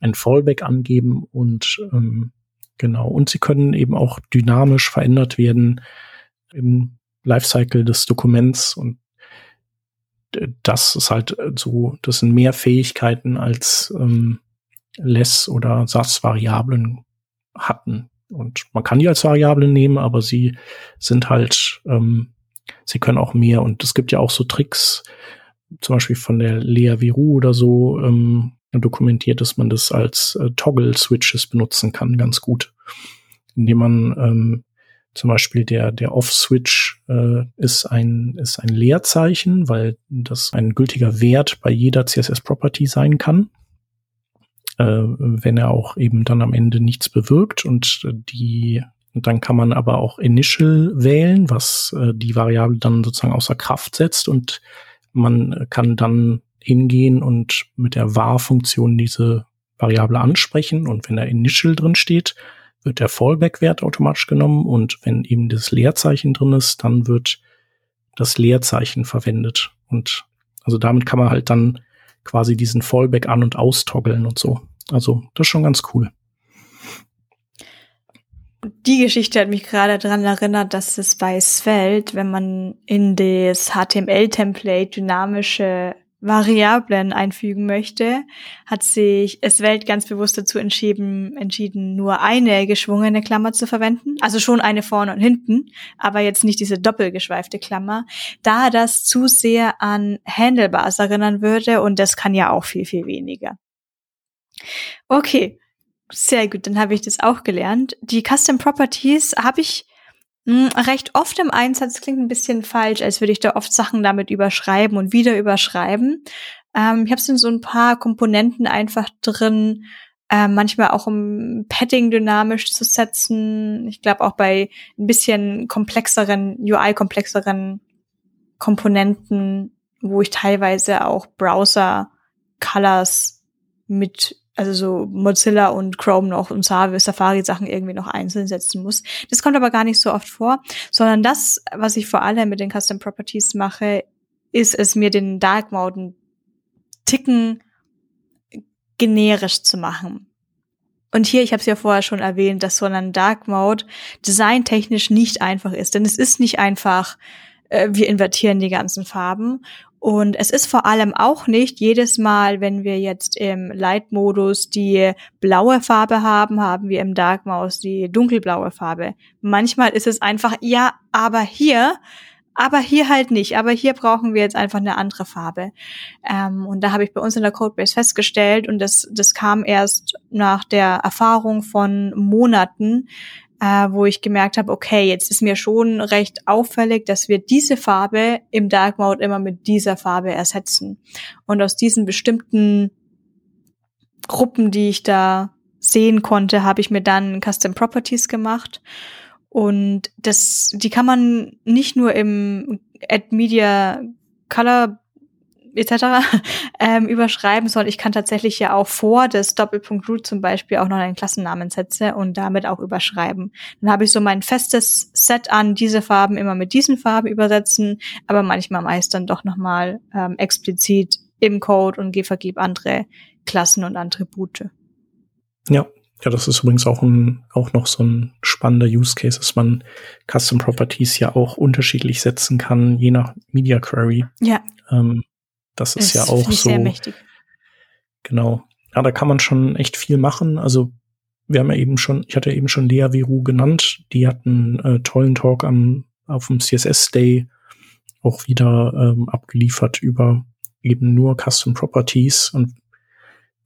ein Fallback angeben und ähm, genau, und sie können eben auch dynamisch verändert werden im Lifecycle des Dokuments und das ist halt äh, so, das sind mehr Fähigkeiten als ähm, Less oder SAS-Variablen hatten. Und man kann die als Variablen nehmen, aber sie sind halt, ähm, sie können auch mehr. Und es gibt ja auch so Tricks, zum Beispiel von der Lea Viru oder so, ähm, dokumentiert, dass man das als äh, Toggle-Switches benutzen kann, ganz gut. Indem man ähm, zum Beispiel der, der Off-Switch äh, ist, ein, ist ein Leerzeichen, weil das ein gültiger Wert bei jeder CSS-Property sein kann, wenn er auch eben dann am Ende nichts bewirkt. Und die dann kann man aber auch Initial wählen, was äh, die Variable dann sozusagen außer Kraft setzt und man kann dann hingehen und mit der var-Funktion diese Variable ansprechen und wenn da Initial drin steht, wird der Fallback-Wert automatisch genommen und wenn eben das Leerzeichen drin ist, dann wird das Leerzeichen verwendet. Und also damit kann man halt dann quasi diesen Fallback an- und austoggeln und so. Also das ist schon ganz cool. Die Geschichte hat mich gerade daran erinnert, dass es bei Svelte, wenn man in das HTML-Template dynamische Variablen einfügen möchte, hat sich es Welt ganz bewusst dazu entschieden, entschieden, nur eine geschwungene Klammer zu verwenden. Also schon eine vorne und hinten, aber jetzt nicht diese doppelgeschweifte Klammer, da das zu sehr an Handlebars erinnern würde und das kann ja auch viel, viel weniger. Okay, sehr gut, dann habe ich das auch gelernt. Die Custom Properties habe ich hm, recht oft im Einsatz klingt ein bisschen falsch, als würde ich da oft Sachen damit überschreiben und wieder überschreiben. Ähm, ich habe es in so ein paar Komponenten einfach drin, äh, manchmal auch um Padding dynamisch zu setzen. Ich glaube auch bei ein bisschen komplexeren, UI-komplexeren Komponenten, wo ich teilweise auch Browser-Colors mit also so Mozilla und Chrome noch und Safari Sachen irgendwie noch einzeln setzen muss. Das kommt aber gar nicht so oft vor, sondern das, was ich vor allem mit den Custom Properties mache, ist es mir den Dark Mode Ticken generisch zu machen. Und hier, ich habe es ja vorher schon erwähnt, dass so ein Dark Mode designtechnisch nicht einfach ist, denn es ist nicht einfach, äh, wir invertieren die ganzen Farben und es ist vor allem auch nicht jedes Mal, wenn wir jetzt im Light-Modus die blaue Farbe haben, haben wir im Dark Mouse die dunkelblaue Farbe. Manchmal ist es einfach, ja, aber hier aber hier halt nicht. Aber hier brauchen wir jetzt einfach eine andere Farbe. Ähm, und da habe ich bei uns in der Codebase festgestellt, und das, das kam erst nach der Erfahrung von Monaten, äh, wo ich gemerkt habe, okay, jetzt ist mir schon recht auffällig, dass wir diese Farbe im Dark Mode immer mit dieser Farbe ersetzen. Und aus diesen bestimmten Gruppen, die ich da sehen konnte, habe ich mir dann Custom Properties gemacht und das, die kann man nicht nur im Add Media Color etc. ähm, überschreiben, sondern ich kann tatsächlich ja auch vor das Doppelpunkt Root zum Beispiel auch noch einen Klassennamen setze und damit auch überschreiben. Dann habe ich so mein festes Set an, diese Farben immer mit diesen Farben übersetzen, aber manchmal meist dann doch nochmal ähm, explizit im Code und vergib andere Klassen und Attribute. Ja, ja, das ist übrigens auch, ein, auch noch so ein spannender Use Case, dass man Custom Properties ja auch unterschiedlich setzen kann, je nach Media Query. Ja. Ähm, das ist, ist ja auch so. Sehr mächtig. Genau. Ja, da kann man schon echt viel machen. Also wir haben ja eben schon, ich hatte eben schon Lea Viru genannt, die hatten äh, tollen Talk am, auf dem CSS Day auch wieder ähm, abgeliefert über eben nur Custom Properties und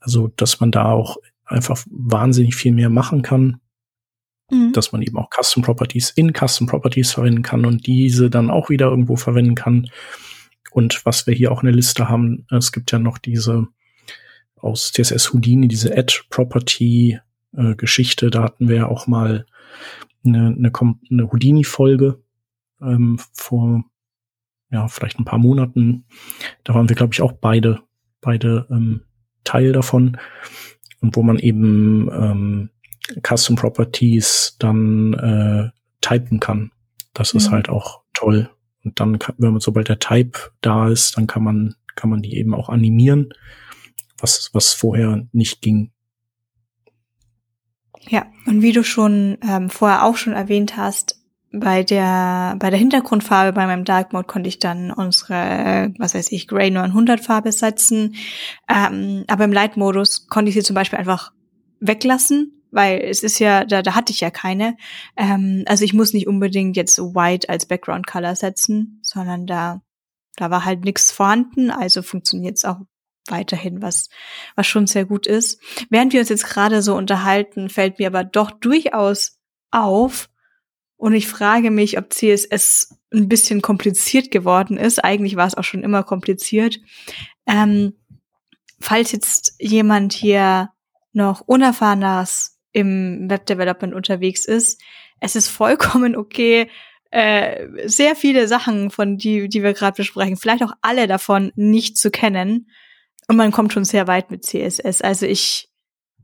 also, dass man da auch einfach wahnsinnig viel mehr machen kann. Mhm. Dass man eben auch Custom Properties in Custom Properties verwenden kann und diese dann auch wieder irgendwo verwenden kann. Und was wir hier auch in der Liste haben, es gibt ja noch diese aus CSS Houdini, diese Add Property äh, Geschichte. Da hatten wir ja auch mal eine, eine, eine Houdini-Folge ähm, vor ja, vielleicht ein paar Monaten. Da waren wir, glaube ich, auch beide, beide ähm, Teil davon und wo man eben ähm, Custom Properties dann äh, typen kann. Das mhm. ist halt auch toll. Und dann, kann, wenn man sobald der Type da ist, dann kann man kann man die eben auch animieren, was was vorher nicht ging. Ja, und wie du schon ähm, vorher auch schon erwähnt hast, bei der, bei der Hintergrundfarbe bei meinem Dark Mode konnte ich dann unsere, was weiß ich, Grey 900 Farbe setzen. Ähm, aber im Light Modus konnte ich sie zum Beispiel einfach weglassen, weil es ist ja, da, da hatte ich ja keine. Ähm, also ich muss nicht unbedingt jetzt White als Background Color setzen, sondern da, da war halt nichts vorhanden, also funktioniert es auch weiterhin, was, was schon sehr gut ist. Während wir uns jetzt gerade so unterhalten, fällt mir aber doch durchaus auf, und ich frage mich, ob CSS ein bisschen kompliziert geworden ist. Eigentlich war es auch schon immer kompliziert. Ähm, falls jetzt jemand hier noch unerfahrenes im Webdevelopment unterwegs ist, es ist vollkommen okay, äh, sehr viele Sachen, von die, die wir gerade besprechen, vielleicht auch alle davon nicht zu kennen. Und man kommt schon sehr weit mit CSS. Also ich,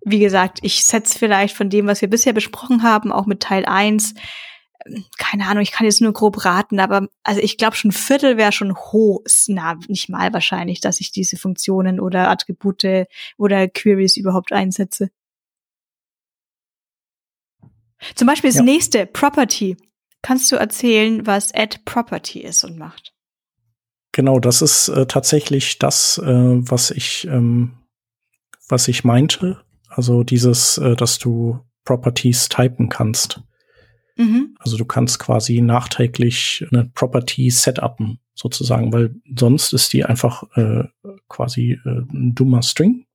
wie gesagt, ich setze vielleicht von dem, was wir bisher besprochen haben, auch mit Teil 1, keine Ahnung, ich kann jetzt nur grob raten, aber also ich glaube schon Viertel wäre schon hoch, na, nicht mal wahrscheinlich, dass ich diese Funktionen oder Attribute oder Queries überhaupt einsetze. Zum Beispiel das ja. nächste, Property. Kannst du erzählen, was Add Property ist und macht? Genau, das ist äh, tatsächlich das, äh, was ich, ähm, was ich meinte. Also dieses, äh, dass du Properties typen kannst. Mhm. Also du kannst quasi nachträglich eine Property setupen, sozusagen, weil sonst ist die einfach äh, quasi äh, ein dummer String.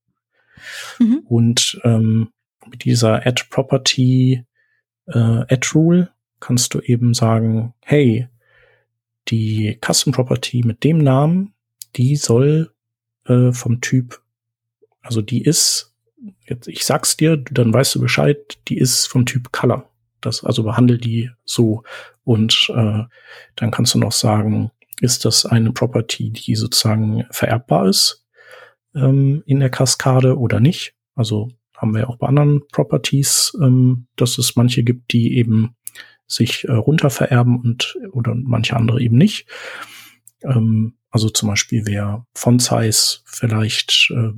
Mhm. Und ähm, mit dieser Add Property äh, Add Rule kannst du eben sagen, hey, die Custom Property mit dem Namen, die soll äh, vom Typ, also die ist, jetzt ich sag's dir, dann weißt du Bescheid, die ist vom Typ Color. Das, also behandle die so. Und äh, dann kannst du noch sagen, ist das eine Property, die sozusagen vererbbar ist ähm, in der Kaskade oder nicht? Also haben wir auch bei anderen Properties, ähm, dass es manche gibt, die eben sich äh, runter vererben und oder manche andere eben nicht. Ähm, also zum Beispiel wäre Font Size vielleicht, äh,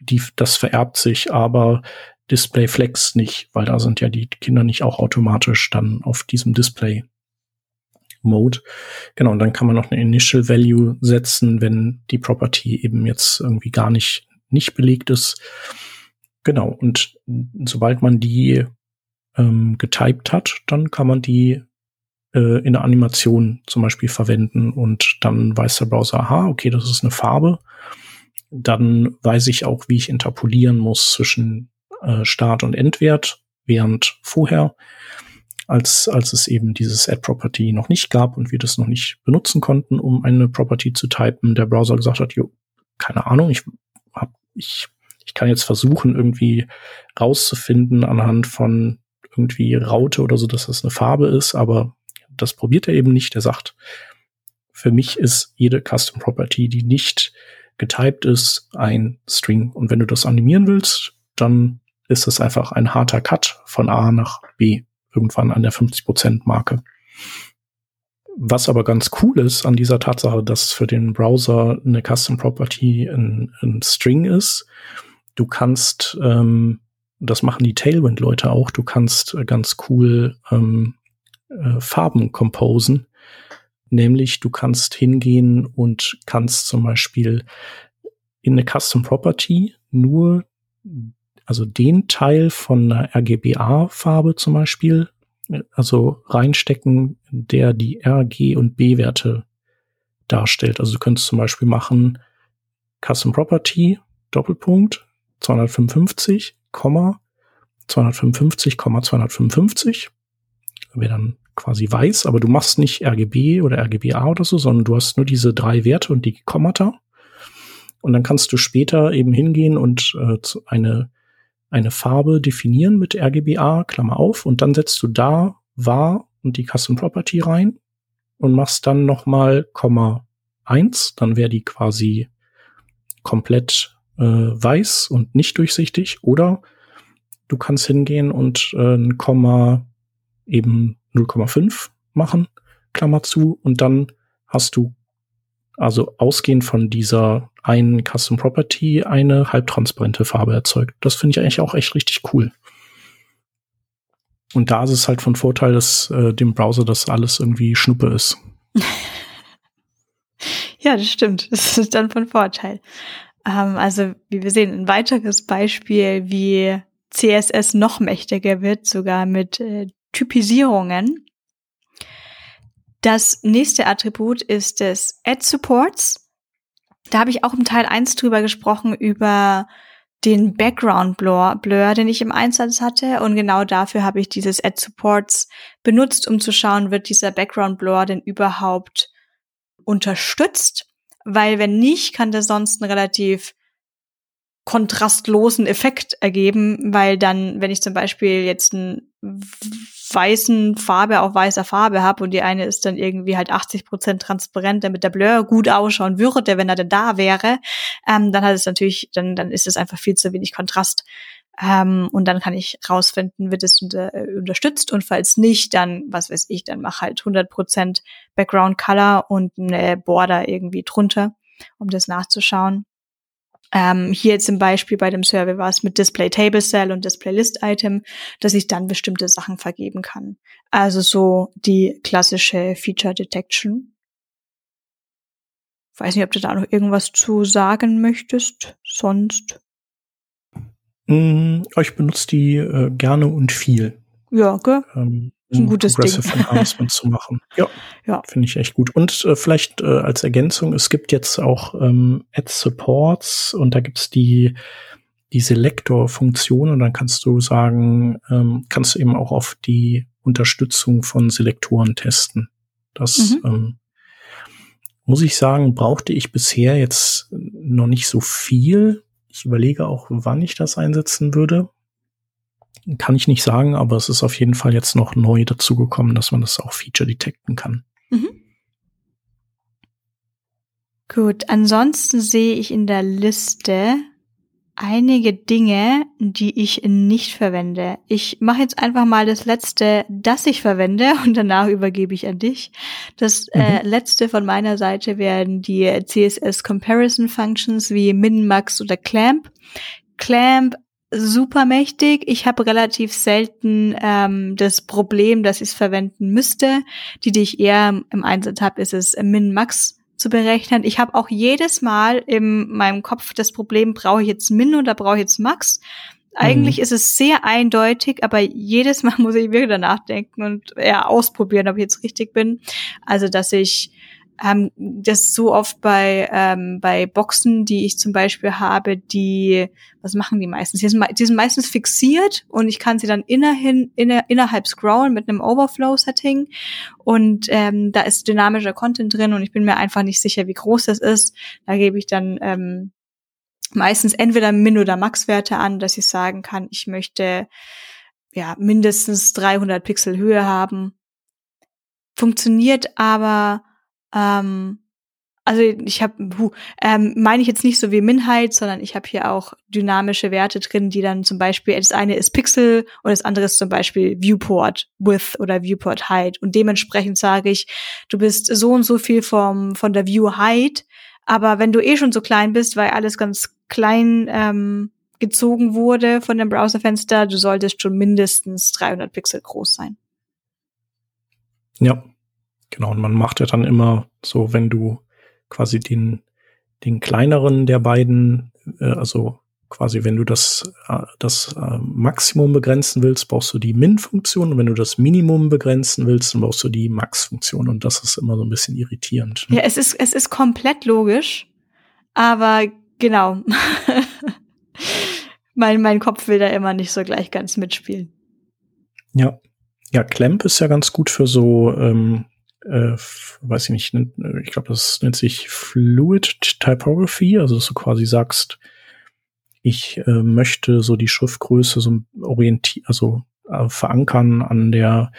die, das vererbt sich, aber Display Flex nicht, weil da sind ja die Kinder nicht auch automatisch dann auf diesem Display Mode. Genau, und dann kann man noch eine Initial Value setzen, wenn die Property eben jetzt irgendwie gar nicht, nicht belegt ist. Genau, und sobald man die ähm, getypt hat, dann kann man die äh, in der Animation zum Beispiel verwenden und dann weiß der Browser, aha, okay, das ist eine Farbe. Dann weiß ich auch, wie ich interpolieren muss zwischen äh, Start- und Endwert, während vorher, als, als es eben dieses Add-Property noch nicht gab und wir das noch nicht benutzen konnten, um eine Property zu typen, der Browser gesagt hat, jo, keine Ahnung, ich hab, ich, ich kann jetzt versuchen, irgendwie rauszufinden anhand von irgendwie Raute oder so, dass das eine Farbe ist, aber das probiert er eben nicht. Er sagt, für mich ist jede Custom Property, die nicht getyped ist, ein String. Und wenn du das animieren willst, dann ist es einfach ein harter Cut von A nach B, irgendwann an der 50% Marke. Was aber ganz cool ist an dieser Tatsache, dass für den Browser eine Custom Property ein, ein String ist, du kannst, ähm, das machen die Tailwind-Leute auch, du kannst ganz cool ähm, äh, Farben composen. Nämlich du kannst hingehen und kannst zum Beispiel in eine Custom Property nur, also den Teil von einer RGBA-Farbe zum Beispiel, also reinstecken, der die RG und B-Werte darstellt. Also du könntest zum Beispiel machen Custom Property, Doppelpunkt, 255, 255, 255 wäre dann quasi weiß, aber du machst nicht RGB oder RGBA oder so, sondern du hast nur diese drei Werte und die Kommata. Und dann kannst du später eben hingehen und äh, eine, eine Farbe definieren mit RGBA, Klammer auf, und dann setzt du da war und die Custom Property rein und machst dann nochmal Komma eins, dann wäre die quasi komplett äh, weiß und nicht durchsichtig. Oder du kannst hingehen und äh, ein Komma eben 0,5 machen, Klammer zu, und dann hast du also ausgehend von dieser einen Custom Property eine halbtransparente Farbe erzeugt. Das finde ich eigentlich auch echt richtig cool. Und da ist es halt von Vorteil, dass äh, dem Browser das alles irgendwie Schnuppe ist. ja, das stimmt. Das ist dann von Vorteil. Ähm, also, wie wir sehen, ein weiteres Beispiel, wie CSS noch mächtiger wird, sogar mit äh, Typisierungen. Das nächste Attribut ist des Ad Supports. Da habe ich auch im Teil 1 drüber gesprochen, über den Background Blur, Blur, den ich im Einsatz hatte. Und genau dafür habe ich dieses Ad Supports benutzt, um zu schauen, wird dieser Background Blur denn überhaupt unterstützt? Weil wenn nicht, kann der sonst einen relativ kontrastlosen Effekt ergeben, weil dann, wenn ich zum Beispiel jetzt einen weißen Farbe auf weißer Farbe habe und die eine ist dann irgendwie halt 80 Prozent transparent, damit der Blur gut ausschauen würde, wenn er denn da wäre, ähm, dann hat es natürlich, dann, dann ist es einfach viel zu wenig Kontrast. Ähm, und dann kann ich rausfinden, wird es unter, äh, unterstützt und falls nicht, dann, was weiß ich, dann mach halt 100 Prozent Background Color und eine Border irgendwie drunter, um das nachzuschauen. Ähm, hier zum Beispiel bei dem Survey war es mit Display Table Cell und Display List Item, dass ich dann bestimmte Sachen vergeben kann. Also so die klassische Feature Detection. Weiß nicht, ob du da noch irgendwas zu sagen möchtest. Sonst. Mm, ich benutze die äh, gerne und viel. Ja, gell? Ähm, ein gutes Progressive Ding. Enhancement zu machen. Ja, ja. finde ich echt gut. Und äh, vielleicht äh, als Ergänzung, es gibt jetzt auch ähm, Ad Supports und da gibt's die die Selektor-Funktion und dann kannst du sagen, ähm, kannst du eben auch auf die Unterstützung von Selektoren testen. Das mhm. ähm, muss ich sagen, brauchte ich bisher jetzt noch nicht so viel. Ich überlege auch, wann ich das einsetzen würde kann ich nicht sagen, aber es ist auf jeden Fall jetzt noch neu dazugekommen, dass man das auch Feature detekten kann. Mhm. Gut, ansonsten sehe ich in der Liste einige Dinge, die ich nicht verwende. Ich mache jetzt einfach mal das letzte, das ich verwende und danach übergebe ich an dich. Das äh, mhm. äh, letzte von meiner Seite werden die CSS Comparison Functions wie Min, Max oder Clamp. Clamp super mächtig. Ich habe relativ selten ähm, das Problem, dass ich es verwenden müsste. Die, die ich eher im Einsatz habe, ist es Min-Max zu berechnen. Ich habe auch jedes Mal in meinem Kopf das Problem, brauche ich jetzt Min oder brauche ich jetzt Max? Eigentlich mhm. ist es sehr eindeutig, aber jedes Mal muss ich wieder nachdenken und eher ausprobieren, ob ich jetzt richtig bin. Also, dass ich ähm, das so oft bei ähm, bei Boxen, die ich zum Beispiel habe, die was machen die meistens? Die sind, die sind meistens fixiert und ich kann sie dann innerhin inner, innerhalb scrollen mit einem Overflow-Setting und ähm, da ist dynamischer Content drin und ich bin mir einfach nicht sicher, wie groß das ist. Da gebe ich dann ähm, meistens entweder Min- oder Max-Werte an, dass ich sagen kann, ich möchte ja mindestens 300 Pixel Höhe haben. Funktioniert aber ähm, also ich habe, ähm, meine ich jetzt nicht so wie Minheit, sondern ich habe hier auch dynamische Werte drin, die dann zum Beispiel, das eine ist Pixel und das andere ist zum Beispiel Viewport Width oder Viewport Height. Und dementsprechend sage ich, du bist so und so viel vom, von der View Height, aber wenn du eh schon so klein bist, weil alles ganz klein ähm, gezogen wurde von dem Browserfenster, du solltest schon mindestens 300 Pixel groß sein. Ja, Genau, und man macht ja dann immer so, wenn du quasi den, den kleineren der beiden, äh, also quasi, wenn du das, äh, das äh, Maximum begrenzen willst, brauchst du die Min-Funktion und wenn du das Minimum begrenzen willst, dann brauchst du die Max-Funktion und das ist immer so ein bisschen irritierend. Ne? Ja, es ist, es ist komplett logisch, aber genau. mein, mein Kopf will da immer nicht so gleich ganz mitspielen. Ja. Ja, Clamp ist ja ganz gut für so ähm, äh, weiß ich nicht, ich glaube, das nennt sich Fluid Typography, also dass du quasi sagst, ich äh, möchte so die Schriftgröße so orientieren, also äh, verankern an der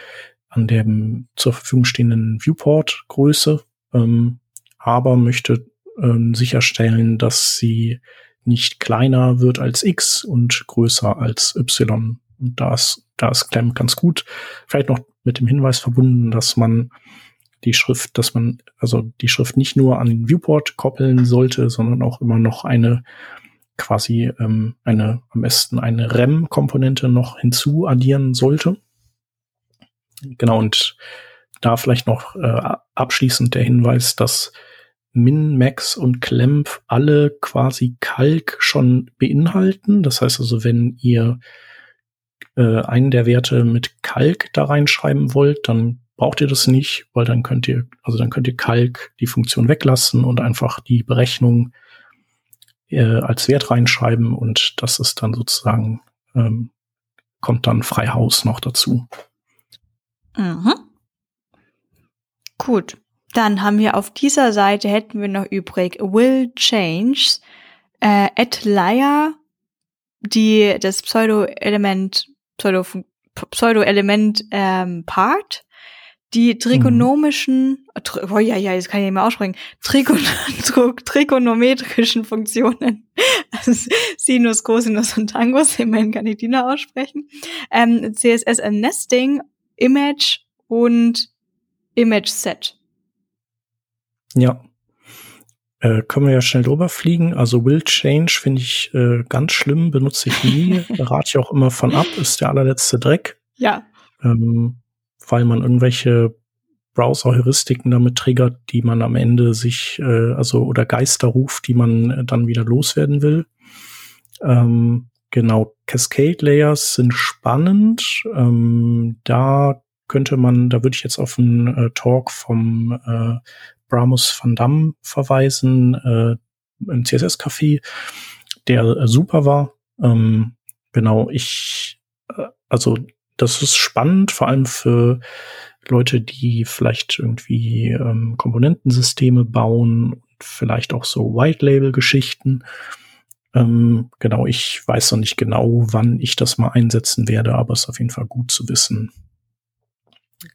an dem zur Verfügung stehenden Viewport-Größe, ähm, aber möchte ähm, sicherstellen, dass sie nicht kleiner wird als X und größer als Y. Und da ist, da ist Clamp ganz gut. Vielleicht noch mit dem Hinweis verbunden, dass man die Schrift, dass man also die Schrift nicht nur an den Viewport koppeln sollte, sondern auch immer noch eine quasi ähm, eine am besten eine REM-Komponente noch hinzu addieren sollte. Genau, und da vielleicht noch äh, abschließend der Hinweis, dass Min, Max und Clamp alle quasi Kalk schon beinhalten. Das heißt also, wenn ihr äh, einen der Werte mit Kalk da reinschreiben wollt, dann braucht ihr das nicht, weil dann könnt ihr, also dann könnt ihr Kalk die Funktion weglassen und einfach die Berechnung äh, als Wert reinschreiben und das ist dann sozusagen, ähm, kommt dann frei Haus noch dazu. Mhm. Gut. Dann haben wir auf dieser Seite hätten wir noch übrig will change äh, at liar die das Pseudo-Element Pseudo Pseudo-Element ähm, Part die trigonomischen, mhm. oh ja, ja, das kann ich nicht mehr aussprechen, Trigon trigonometrischen Funktionen, also Sinus, Cosinus und Tangus, immerhin kann ich die noch aussprechen, ähm, CSS and Nesting, Image und Image Set. Ja. Äh, können wir ja schnell drüber fliegen. Also Will Change finde ich äh, ganz schlimm, benutze ich nie, rate ich auch immer von ab, ist der allerletzte Dreck. Ja. Ähm, weil man irgendwelche Browser-Heuristiken damit triggert, die man am Ende sich, äh, also oder Geister ruft, die man äh, dann wieder loswerden will. Ähm, genau, Cascade Layers sind spannend. Ähm, da könnte man, da würde ich jetzt auf einen äh, Talk vom äh, Bramus van Damme verweisen, äh, im CSS-Café, der äh, super war. Ähm, genau, ich, äh, also das ist spannend, vor allem für Leute, die vielleicht irgendwie ähm, Komponentensysteme bauen und vielleicht auch so White-Label-Geschichten. Ähm, genau, ich weiß noch nicht genau, wann ich das mal einsetzen werde, aber es ist auf jeden Fall gut zu wissen.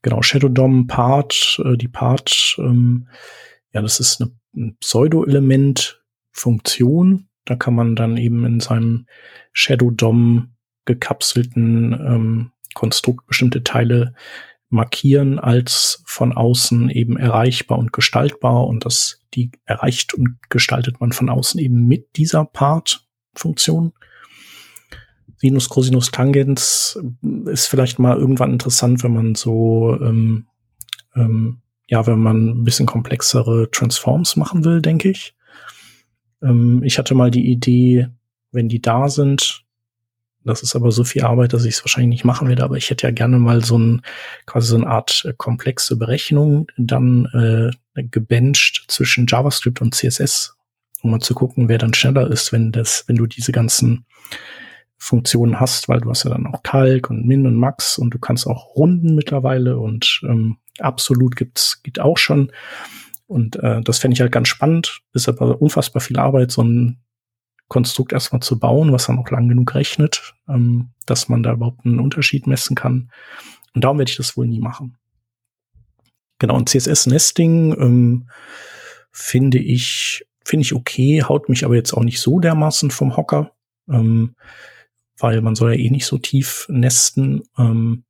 Genau, Shadow DOM Part, äh, die Part, ähm, ja, das ist eine, ein Pseudo-Element-Funktion. Da kann man dann eben in seinem Shadow DOM gekapselten ähm, Konstrukt bestimmte Teile markieren als von außen eben erreichbar und gestaltbar und das die erreicht und gestaltet man von außen eben mit dieser Part-Funktion. Sinus, Cosinus, Tangens ist vielleicht mal irgendwann interessant, wenn man so ähm, ähm, ja, wenn man ein bisschen komplexere Transforms machen will, denke ich. Ähm, ich hatte mal die Idee, wenn die da sind, Das ist aber so viel Arbeit, dass ich es wahrscheinlich nicht machen werde. Aber ich hätte ja gerne mal so ein quasi so eine Art äh, komplexe Berechnung dann äh, gebencht zwischen JavaScript und CSS, um mal zu gucken, wer dann schneller ist, wenn das, wenn du diese ganzen Funktionen hast, weil du hast ja dann auch Kalk und Min und Max und du kannst auch Runden mittlerweile und ähm, absolut gibt's geht auch schon. Und äh, das fände ich halt ganz spannend. Ist aber unfassbar viel Arbeit, so ein Konstrukt erstmal zu bauen, was dann auch lang genug rechnet, ähm, dass man da überhaupt einen Unterschied messen kann. Und darum werde ich das wohl nie machen. Genau, und CSS-Nesting ähm, finde ich, finde ich okay, haut mich aber jetzt auch nicht so dermaßen vom Hocker. Ähm, weil man soll ja eh nicht so tief nesten. Ähm,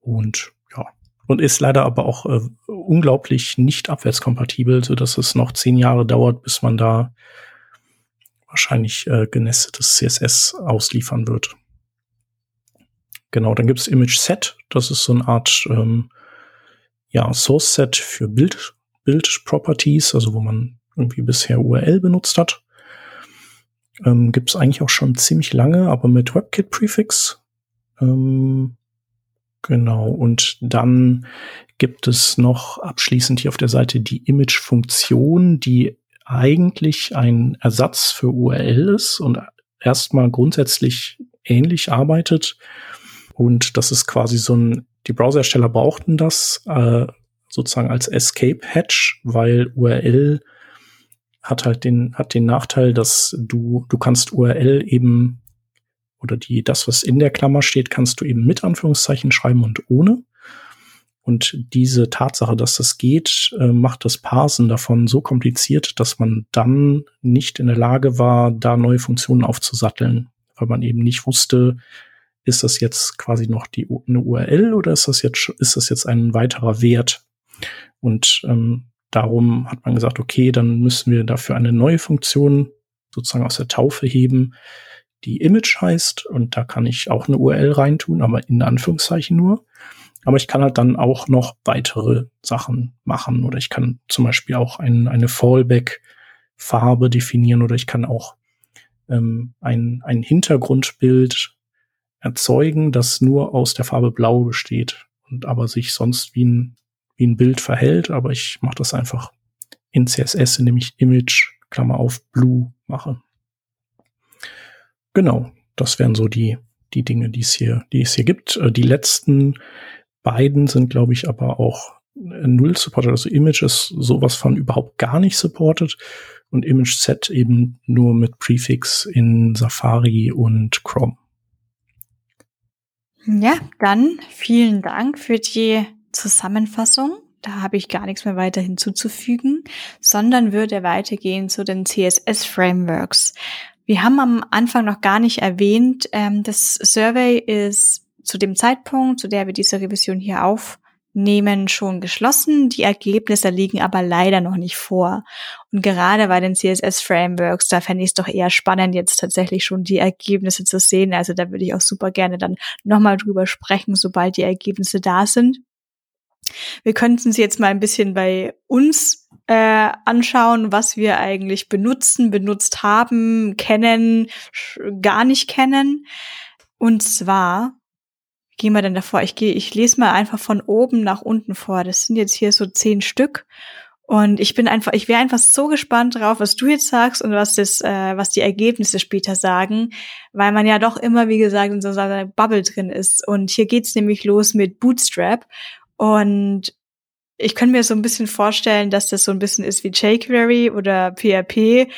und ja, und ist leider aber auch äh, unglaublich nicht abwärtskompatibel, so dass es noch zehn Jahre dauert, bis man da wahrscheinlich äh, genestetes CSS ausliefern wird. Genau, dann gibt's Image Set, das ist so eine Art ähm, ja, Source Set für Bild, Bild Properties, also wo man irgendwie bisher URL benutzt hat. Ähm, Gibt es eigentlich auch schon ziemlich lange, aber mit WebKit-Prefix. Ähm, genau. Und dann gibt es noch abschließend hier auf der Seite die Image-Funktion, die eigentlich ein Ersatz für URL ist und erstmal grundsätzlich ähnlich arbeitet. Und das ist quasi so ein, die Browserhersteller brauchten das äh, sozusagen als Escape-Hatch, weil URL hat halt den, hat den Nachteil, dass du, du kannst URL eben oder die, das, was in der Klammer steht, kannst du eben mit Anführungszeichen schreiben und ohne. Und diese Tatsache, dass das geht, äh, macht das Parsen davon so kompliziert, dass man dann nicht in der Lage war, da neue Funktionen aufzusatteln, weil man eben nicht wusste, ist das jetzt quasi noch die, eine URL oder ist das jetzt, ist das jetzt ein weiterer Wert? Und ähm, Darum hat man gesagt, okay, dann müssen wir dafür eine neue Funktion sozusagen aus der Taufe heben, die Image heißt. Und da kann ich auch eine URL reintun, aber in Anführungszeichen nur. Aber ich kann halt dann auch noch weitere Sachen machen. Oder ich kann zum Beispiel auch ein, eine Fallback-Farbe definieren oder ich kann auch ähm, ein, ein Hintergrundbild erzeugen, das nur aus der Farbe Blau besteht und aber sich sonst wie ein wie ein Bild verhält, aber ich mache das einfach in CSS, indem ich Image, Klammer auf, Blue mache. Genau, das wären so die, die Dinge, die es hier, die es hier gibt. Äh, die letzten beiden sind, glaube ich, aber auch null supported. Also Image ist sowas von überhaupt gar nicht supported und Image Set eben nur mit Prefix in Safari und Chrome. Ja, dann vielen Dank für die Zusammenfassung. Da habe ich gar nichts mehr weiter hinzuzufügen, sondern würde weitergehen zu den CSS-Frameworks. Wir haben am Anfang noch gar nicht erwähnt, ähm, das Survey ist zu dem Zeitpunkt, zu der wir diese Revision hier aufnehmen, schon geschlossen. Die Ergebnisse liegen aber leider noch nicht vor. Und gerade bei den CSS-Frameworks, da fände ich es doch eher spannend, jetzt tatsächlich schon die Ergebnisse zu sehen. Also da würde ich auch super gerne dann nochmal drüber sprechen, sobald die Ergebnisse da sind. Wir könnten sie jetzt mal ein bisschen bei uns äh, anschauen, was wir eigentlich benutzen, benutzt haben, kennen, gar nicht kennen. Und zwar, gehen wir denn davor? Ich gehe, ich lese mal einfach von oben nach unten vor. Das sind jetzt hier so zehn Stück. Und ich bin einfach, ich wäre einfach so gespannt drauf, was du jetzt sagst und was das, äh, was die Ergebnisse später sagen, weil man ja doch immer, wie gesagt, in so einer Bubble drin ist. Und hier geht's nämlich los mit Bootstrap. Und ich könnte mir so ein bisschen vorstellen, dass das so ein bisschen ist wie jQuery oder PHP.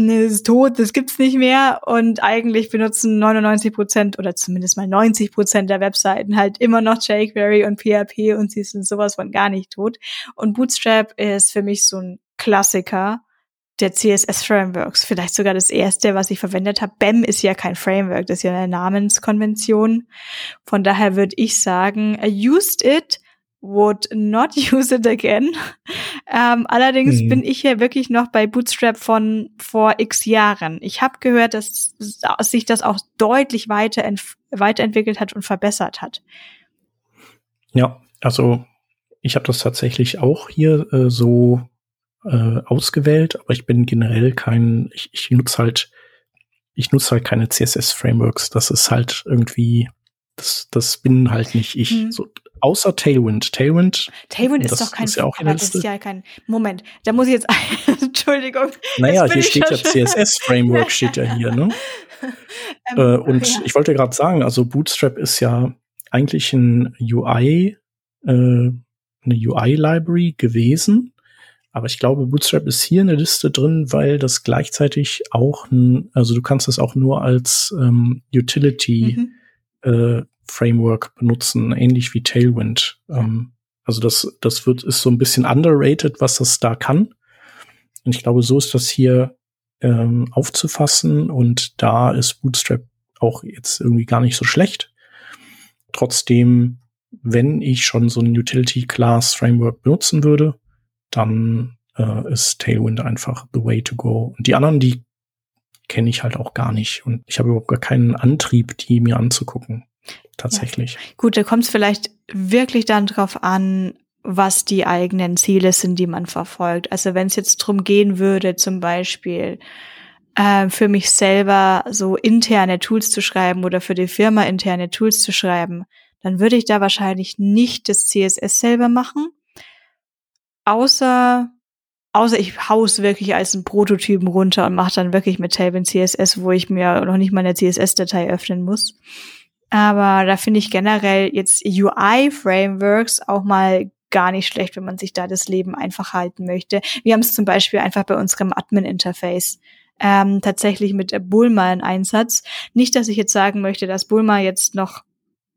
Ne, ist tot, das gibt's nicht mehr. Und eigentlich benutzen 99 Prozent oder zumindest mal 90 Prozent der Webseiten halt immer noch jQuery und PHP und sie sind sowas von gar nicht tot. Und Bootstrap ist für mich so ein Klassiker der CSS-Frameworks. Vielleicht sogar das erste, was ich verwendet habe. BEM ist ja kein Framework, das ist ja eine Namenskonvention. Von daher würde ich sagen, I used it would not use it again. ähm, allerdings mhm. bin ich hier wirklich noch bei Bootstrap von vor x Jahren. Ich habe gehört, dass sich das auch deutlich weiter weiterentwickelt hat und verbessert hat. Ja, also ich habe das tatsächlich auch hier äh, so äh, ausgewählt, aber ich bin generell kein, ich, ich nutze halt ich nutze halt keine CSS-Frameworks. Das ist halt irgendwie, das, das bin halt nicht ich. Hm. So, außer Tailwind. Tailwind. Tailwind ist doch kein, ist ja auch aber das ist ja kein, Moment, da muss ich jetzt, Entschuldigung. Naja, hier steht ja CSS-Framework steht ja hier, ne? ähm, äh, und ja. ich wollte gerade sagen, also Bootstrap ist ja eigentlich ein UI, äh, eine UI-Library gewesen. Aber ich glaube, Bootstrap ist hier in der Liste drin, weil das gleichzeitig auch ein, also du kannst das auch nur als ähm, Utility mhm. äh, Framework benutzen, ähnlich wie Tailwind. Ähm, also das, das wird, ist so ein bisschen underrated, was das da kann. Und ich glaube, so ist das hier ähm, aufzufassen und da ist Bootstrap auch jetzt irgendwie gar nicht so schlecht. Trotzdem, wenn ich schon so ein Utility Class Framework benutzen würde, dann äh, ist Tailwind einfach the way to go. Und die anderen, die kenne ich halt auch gar nicht. Und ich habe überhaupt gar keinen Antrieb, die mir anzugucken. Tatsächlich. Ja. Gut, da kommt es vielleicht wirklich dann drauf an, was die eigenen Ziele sind, die man verfolgt. Also wenn es jetzt drum gehen würde, zum Beispiel äh, für mich selber so interne Tools zu schreiben oder für die Firma interne Tools zu schreiben, dann würde ich da wahrscheinlich nicht das CSS selber machen, außer außer ich haus wirklich als ein Prototypen runter und mache dann wirklich mit Tailwind CSS, wo ich mir noch nicht mal eine CSS-Datei öffnen muss. Aber da finde ich generell jetzt UI-Frameworks auch mal gar nicht schlecht, wenn man sich da das Leben einfach halten möchte. Wir haben es zum Beispiel einfach bei unserem Admin-Interface ähm, tatsächlich mit Bulma in Einsatz. Nicht, dass ich jetzt sagen möchte, dass Bulma jetzt noch,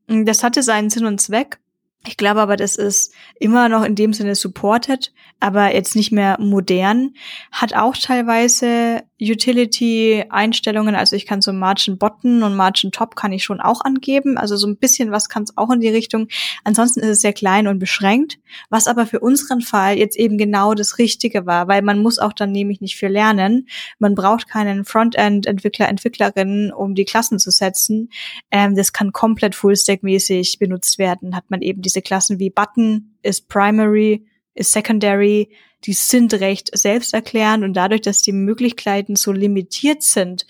das hatte seinen Sinn und Zweck, ich glaube aber, das ist immer noch in dem Sinne supported, aber jetzt nicht mehr modern. Hat auch teilweise Utility-Einstellungen, also ich kann so Margin Bottom und Margin Top kann ich schon auch angeben. Also so ein bisschen was kann es auch in die Richtung. Ansonsten ist es sehr klein und beschränkt, was aber für unseren Fall jetzt eben genau das Richtige war, weil man muss auch dann nämlich nicht viel lernen. Man braucht keinen Frontend-Entwickler, Entwicklerin, um die Klassen zu setzen. Ähm, das kann komplett Fullstack-mäßig benutzt werden. Hat man eben diese Klassen wie Button, ist Primary, ist Secondary, die sind recht selbsterklärend und dadurch, dass die Möglichkeiten so limitiert sind,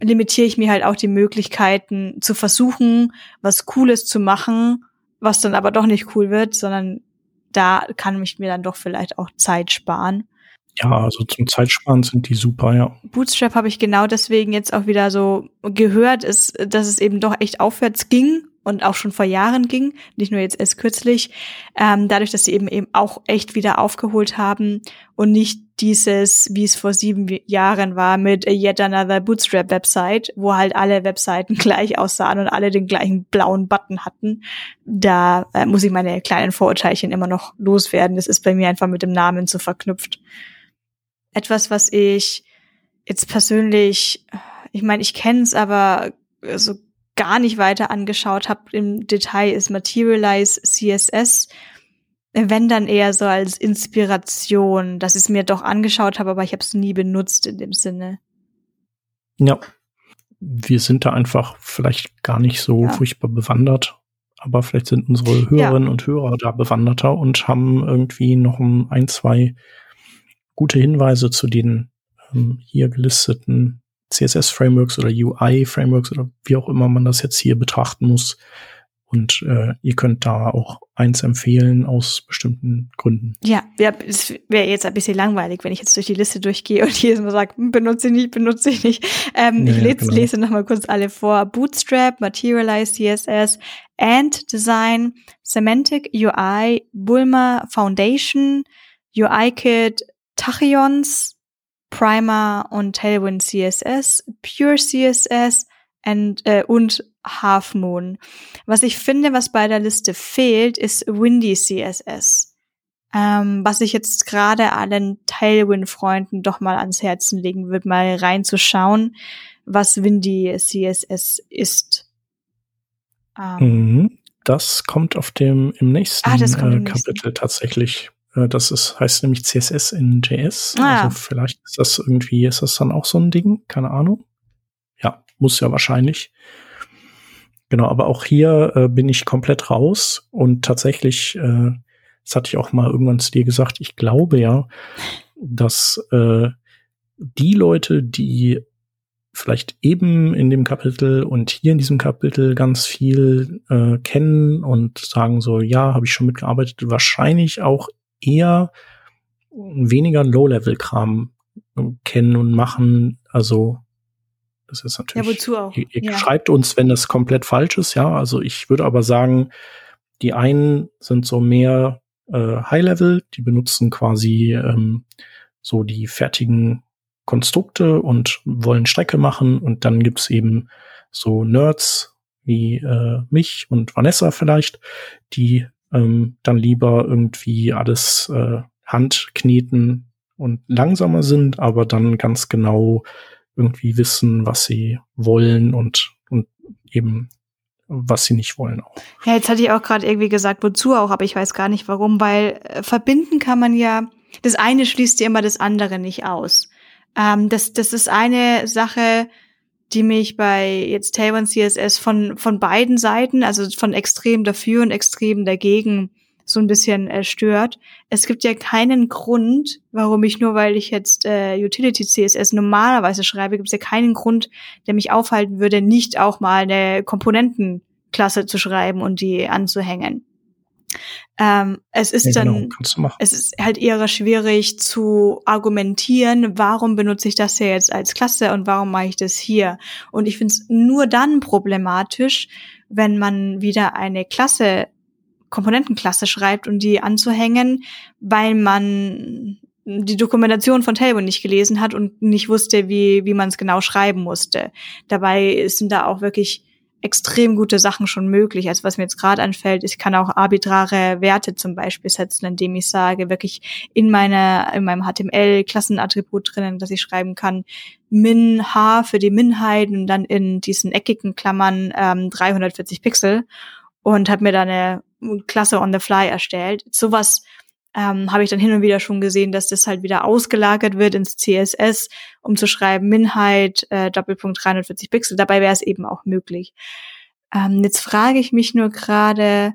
limitiere ich mir halt auch die Möglichkeiten zu versuchen, was Cooles zu machen, was dann aber doch nicht cool wird, sondern da kann ich mir dann doch vielleicht auch Zeit sparen. Ja, also zum Zeitsparen sind die super, ja. Bootstrap habe ich genau deswegen jetzt auch wieder so gehört, ist, dass es eben doch echt aufwärts ging und auch schon vor Jahren ging, nicht nur jetzt erst kürzlich, ähm, dadurch, dass sie eben eben auch echt wieder aufgeholt haben und nicht dieses, wie es vor sieben Jahren war, mit yet another Bootstrap Website, wo halt alle Webseiten gleich aussahen und alle den gleichen blauen Button hatten. Da äh, muss ich meine kleinen Vorurteilchen immer noch loswerden. Das ist bei mir einfach mit dem Namen so verknüpft. Etwas, was ich jetzt persönlich, ich meine, ich kenne es, aber so gar nicht weiter angeschaut habe im Detail, ist Materialize CSS. Wenn dann eher so als Inspiration, dass ich es mir doch angeschaut habe, aber ich habe es nie benutzt in dem Sinne. Ja, wir sind da einfach vielleicht gar nicht so ja. furchtbar bewandert, aber vielleicht sind unsere Hörerinnen ja. und Hörer da bewanderter und haben irgendwie noch ein, zwei gute Hinweise zu den ähm, hier gelisteten CSS-Frameworks oder UI-Frameworks oder wie auch immer man das jetzt hier betrachten muss. Und äh, ihr könnt da auch eins empfehlen aus bestimmten Gründen. Ja, ja es wäre jetzt ein bisschen langweilig, wenn ich jetzt durch die Liste durchgehe und jedes Mal sage, hm, benutze ich nicht, benutze ich nicht. Ähm, ja, ich lese, genau. lese noch mal kurz alle vor. Bootstrap, Materialize CSS, Ant Design, Semantic UI, Bulma Foundation, UI-Kit, Tachyons, Primer und Tailwind CSS, Pure CSS and, äh, und Half Moon. Was ich finde, was bei der Liste fehlt, ist Windy CSS. Ähm, was ich jetzt gerade allen Tailwind-Freunden doch mal ans Herzen legen würde, mal reinzuschauen, was Windy CSS ist. Ähm, mhm. das kommt auf dem im nächsten, ah, äh, Kapitel nächsten. tatsächlich. Äh, das ist, heißt nämlich CSS in JS. Ah. Also vielleicht ist das irgendwie, ist das dann auch so ein Ding? Keine Ahnung. Ja, muss ja wahrscheinlich. Genau, aber auch hier äh, bin ich komplett raus und tatsächlich, äh, das hatte ich auch mal irgendwann zu dir gesagt, ich glaube ja, dass äh, die Leute, die vielleicht eben in dem Kapitel und hier in diesem Kapitel ganz viel äh, kennen und sagen so, ja, habe ich schon mitgearbeitet, wahrscheinlich auch eher weniger Low-Level-Kram kennen und machen. Also das ist natürlich. Ja, wozu auch? Ihr, ihr ja. schreibt uns, wenn das komplett falsch ist, ja. Also ich würde aber sagen, die einen sind so mehr äh, High-Level, die benutzen quasi ähm, so die fertigen Konstrukte und wollen Strecke machen. Und dann gibt's eben so Nerds wie äh, mich und Vanessa vielleicht, die ähm, dann lieber irgendwie alles äh, Handkneten und langsamer sind, aber dann ganz genau irgendwie wissen, was sie wollen und, und eben was sie nicht wollen auch. Ja, jetzt hatte ich auch gerade irgendwie gesagt, wozu auch, aber ich weiß gar nicht warum, weil äh, verbinden kann man ja, das eine schließt ja immer das andere nicht aus. Ähm, das, das ist eine Sache, die mich bei jetzt Tailwind CSS von, von beiden Seiten, also von extrem dafür und extrem dagegen, so ein bisschen äh, stört. Es gibt ja keinen Grund, warum ich nur, weil ich jetzt äh, Utility CSS normalerweise schreibe, gibt es ja keinen Grund, der mich aufhalten würde, nicht auch mal eine Komponentenklasse zu schreiben und die anzuhängen. Ähm, es ist Ja, genau, dann, es ist halt eher schwierig zu argumentieren, warum benutze ich das hier jetzt als Klasse und warum mache ich das hier. Und ich finde es nur dann problematisch, wenn man wieder eine Klasse, Komponentenklasse schreibt und die anzuhängen, weil man die Dokumentation von Tailwind nicht gelesen hat und nicht wusste, wie, wie man es genau schreiben musste. Dabei sind da auch wirklich extrem gute Sachen schon möglich. Also was mir jetzt gerade anfällt, ich kann auch arbitrare Werte zum Beispiel setzen, indem ich sage, wirklich in meiner, in meinem HTML-Klassenattribut drinnen, dass ich schreiben kann, min h für die Minheit und dann in diesen eckigen Klammern ähm, 340 Pixel und habe mir da eine Klasse on the fly erstellt. Sowas ähm, habe ich dann hin und wieder schon gesehen, dass das halt wieder ausgelagert wird ins CSS, um zu schreiben Minheit, äh, Doppelpunkt 340 Pixel. Dabei wäre es eben auch möglich. Ähm, jetzt frage ich mich nur gerade,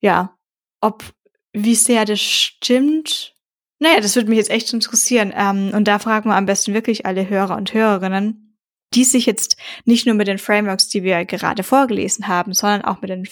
ja, ob, wie sehr das stimmt. Naja, das würde mich jetzt echt interessieren. Ähm, und da fragen wir am besten wirklich alle Hörer und Hörerinnen, die sich jetzt nicht nur mit den Frameworks, die wir gerade vorgelesen haben, sondern auch mit den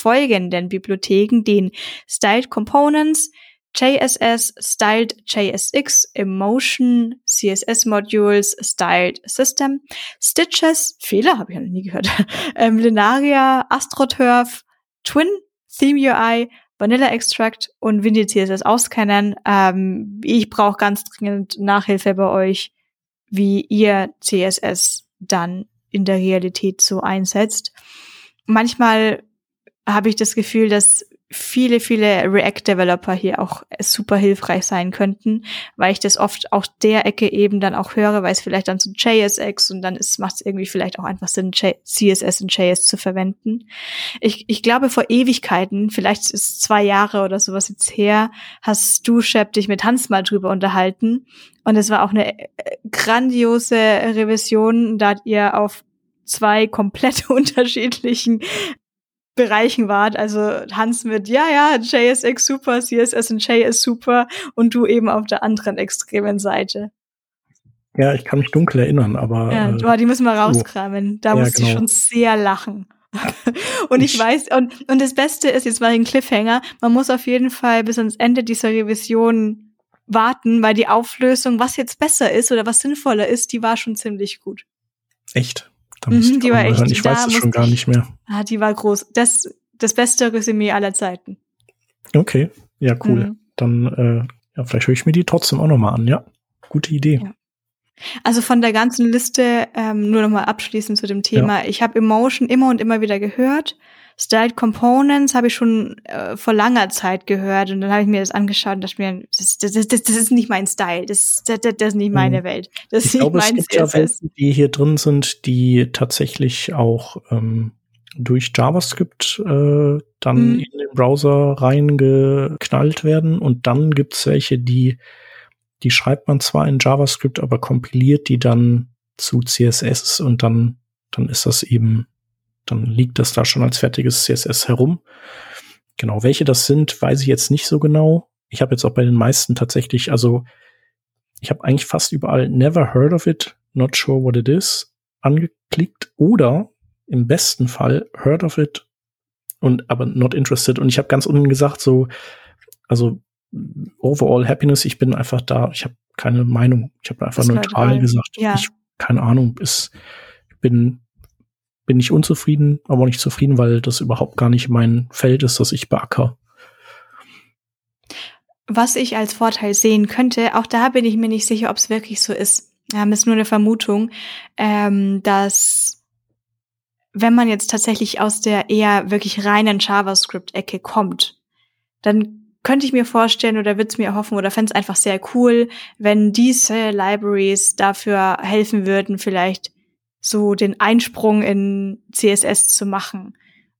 folgenden Bibliotheken, den Styled Components, JSS, Styled JSX, Emotion, CSS Modules, Styled System, Stitches, Fehler habe ich noch nie gehört, ähm, Linaria, AstroTurf, Twin, Theme UI, Vanilla Extract und Windy CSS auskennen. Ähm, ich brauche ganz dringend Nachhilfe bei euch, wie ihr CSS dann in der Realität so einsetzt. Manchmal habe ich das Gefühl, dass viele, viele React-Developer hier auch super hilfreich sein könnten, weil ich das oft auch der Ecke eben dann auch höre, weil es vielleicht dann zu JSX und dann macht es irgendwie vielleicht auch einfach Sinn, J CSS und JS zu verwenden. Ich, ich glaube, vor Ewigkeiten, vielleicht ist zwei Jahre oder sowas jetzt her, hast du, Shep, dich mit Hans mal drüber unterhalten. Und es war auch eine äh, grandiose Revision, da ihr auf zwei komplett unterschiedlichen Bereichen wart. Also Hans mit, ja, ja, JSX super, CSS und JS super und du eben auf der anderen extremen Seite. Ja, ich kann mich dunkel erinnern, aber. Ja, äh, die müssen wir rauskramen. Da Ja, musste ich genau. schon sehr lachen. und ich, Ich- weiß, und, und das Beste ist, jetzt mal ein Cliffhanger, man muss auf jeden Fall bis ans Ende dieser Revision warten, weil die Auflösung, was jetzt besser ist oder was sinnvoller ist, die war schon ziemlich gut. echt. Da Mhm, muss ich die war echt-. Ich weiß es schon gar ich- nicht mehr. Ah, die war groß. Das, das beste Resümee aller Zeiten. Okay, ja, cool. Mhm. Dann, äh, ja, vielleicht höre ich mir die trotzdem auch noch mal an. Ja, gute Idee. Ja. Also von der ganzen Liste, ähm, nur nochmal abschließend zu dem Thema. Ich habe Emotion immer und immer wieder gehört. Styled Components habe ich schon äh, vor langer Zeit gehört und dann habe ich mir das angeschaut und dachte mir, das, das, das, das ist nicht mein Style, das, das, das ist nicht meine Mhm. Welt, das Ich glaube, es gibt ja. Welten, die hier drin sind, die tatsächlich auch ähm, durch JavaScript äh, dann Mhm. in den Browser reingeknallt werden. Und dann gibt's welche, die, die schreibt man zwar in JavaScript, aber kompiliert die dann zu CSS und dann, dann ist das eben, dann liegt das da schon als fertiges CSS herum. Genau, welche das sind, weiß ich jetzt nicht so genau. Ich habe jetzt auch bei den meisten tatsächlich, also ich habe eigentlich fast überall never heard of it not sure what it is angeklickt oder im besten Fall heard of it und aber not interested. Und ich habe ganz unten gesagt, so, also overall happiness, ich bin einfach da, ich habe keine Meinung. Ich habe einfach neutral gesagt, ja. ich keine Ahnung, ist, bin bin nicht unzufrieden, aber nicht zufrieden, weil das überhaupt gar nicht mein Feld ist, das ich beacker. Was ich als Vorteil sehen könnte, auch da bin ich mir nicht sicher, ob es wirklich so ist. Haben jetzt nur eine Vermutung, ähm, dass wenn man jetzt tatsächlich aus der eher wirklich reinen JavaScript-Ecke kommt, dann könnte ich mir vorstellen oder würde es mir erhoffen oder fände es einfach sehr cool, wenn diese Libraries dafür helfen würden, vielleicht so den Einsprung in CSS zu machen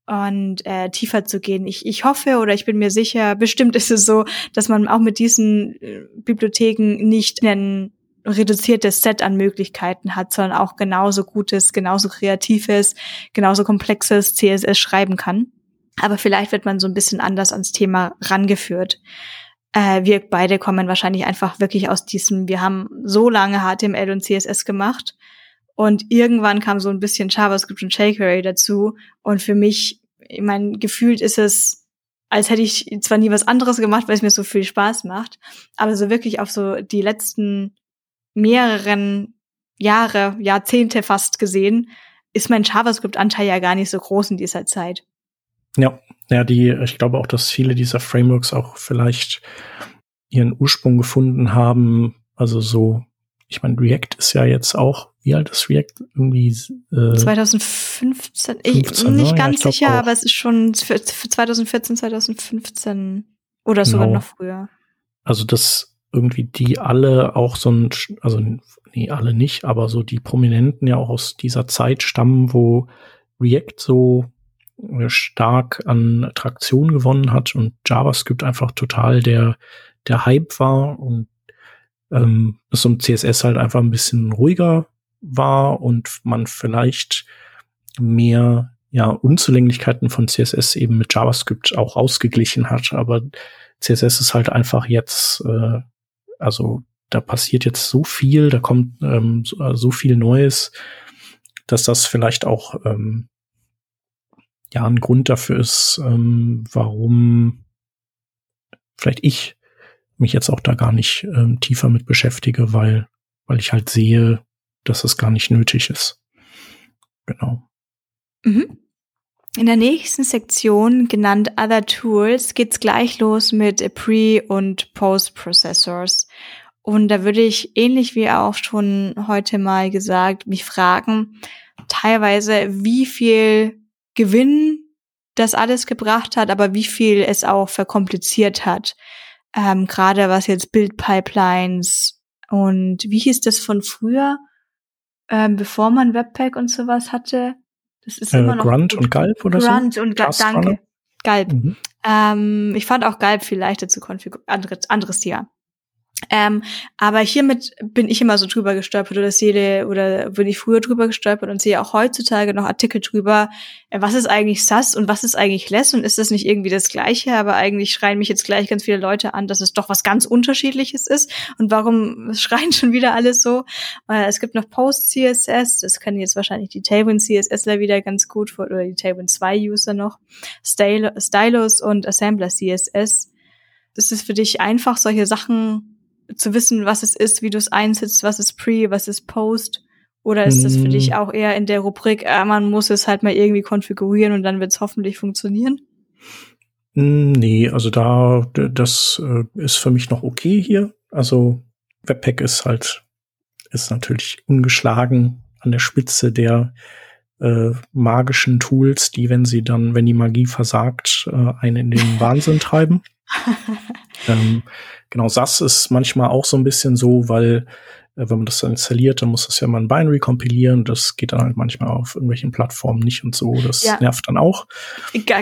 und äh, tiefer zu gehen. Ich, ich hoffe oder ich bin mir sicher, bestimmt ist es so, dass man auch mit diesen äh, Bibliotheken nicht ein reduziertes Set an Möglichkeiten hat, sondern auch genauso gutes, genauso kreatives, genauso komplexes CSS schreiben kann. Aber vielleicht wird man so ein bisschen anders ans Thema rangeführt. Äh, wir beide kommen wahrscheinlich einfach wirklich aus diesem, wir haben so lange HTML und CSS gemacht und irgendwann kam so ein bisschen JavaScript und jQuery dazu. Und für mich, ich meine, gefühlt ist es, als hätte ich zwar nie was anderes gemacht, weil es mir so viel Spaß macht, aber so wirklich auf so die letzten mehreren Jahre, Jahrzehnte fast gesehen, ist mein JavaScript-Anteil ja gar nicht so groß in dieser Zeit. Ja, ja, die, ich glaube auch, dass viele dieser Frameworks auch vielleicht ihren Ursprung gefunden haben, also so ich meine, React ist ja jetzt auch, wie alt ist React? Irgendwie äh, 2015, 15, ich, nicht ne? ganz ja, sicher, auch. aber es ist schon für, für 2014, 2015 oder sogar genau. noch früher. Also dass irgendwie die alle auch so ein, also nee, alle nicht, aber so die Prominenten ja auch aus dieser Zeit stammen, wo React so äh, stark an Attraktion gewonnen hat und JavaScript einfach total der der Hype war und ähm, es um CSS halt einfach ein bisschen ruhiger war und man vielleicht mehr ja, Unzulänglichkeiten von CSS eben mit JavaScript auch ausgeglichen hat. Aber CSS ist halt einfach jetzt, äh, also da passiert jetzt so viel, da kommt ähm, so, äh, so viel Neues, dass das vielleicht auch ähm, ja ein Grund dafür ist, ähm, warum vielleicht ich mich jetzt auch da gar nicht ähm, tiefer mit beschäftige, weil, weil ich halt sehe, dass es gar nicht nötig ist. Genau. Mhm. In der nächsten Sektion, genannt Other Tools, geht's gleich los mit Pre- und Post-Processors. Und da würde ich, ähnlich wie auch schon heute mal gesagt, mich fragen, teilweise, wie viel Gewinn das alles gebracht hat, aber wie viel es auch verkompliziert hat ähm, gerade was jetzt Bildpipelines und wie hieß das von früher, ähm, bevor man Webpack und sowas hatte? Das ist äh, immer noch Grunt und Galb oder Grunt so? Grunt und Galb, danke. Galb. Mhm. Ähm, ich fand auch Galb viel leichter zu konfigurieren. Anderes, anderes Thema. Ähm, aber hiermit bin ich immer so drüber gestolpert oder sehe oder bin ich früher drüber gestolpert und sehe auch heutzutage noch Artikel drüber, äh, was ist eigentlich SAS und was ist eigentlich Less und ist das nicht irgendwie das Gleiche, aber eigentlich schreien mich jetzt gleich ganz viele Leute an, dass es doch was ganz Unterschiedliches ist und warum schreien schon wieder alles so? Äh, es gibt noch Post-CSS, das können jetzt wahrscheinlich die Tailwind CSSler wieder ganz gut oder die Tailwind 2 User noch, Stylus und Assembler CSS. Ist es für dich einfach, solche Sachen zu wissen, was es ist, wie du es einsetzt, was ist Pre, was ist Post? Oder ist das für dich hm. auch eher in der Rubrik, äh, man muss es halt mal irgendwie konfigurieren und dann wird es hoffentlich funktionieren? Hm, nee, also da, das äh, ist für mich noch okay hier. Also Webpack ist halt, ist natürlich ungeschlagen an der Spitze der äh, magischen Tools, die, wenn sie dann, wenn die Magie versagt, äh, einen in den Wahnsinn treiben. ähm, genau, SAS ist manchmal auch so ein bisschen so, weil äh, wenn man das dann installiert, dann muss das ja mal ein Binary kompilieren. Das geht dann halt manchmal auf irgendwelchen Plattformen nicht und so. Das ja. nervt dann auch.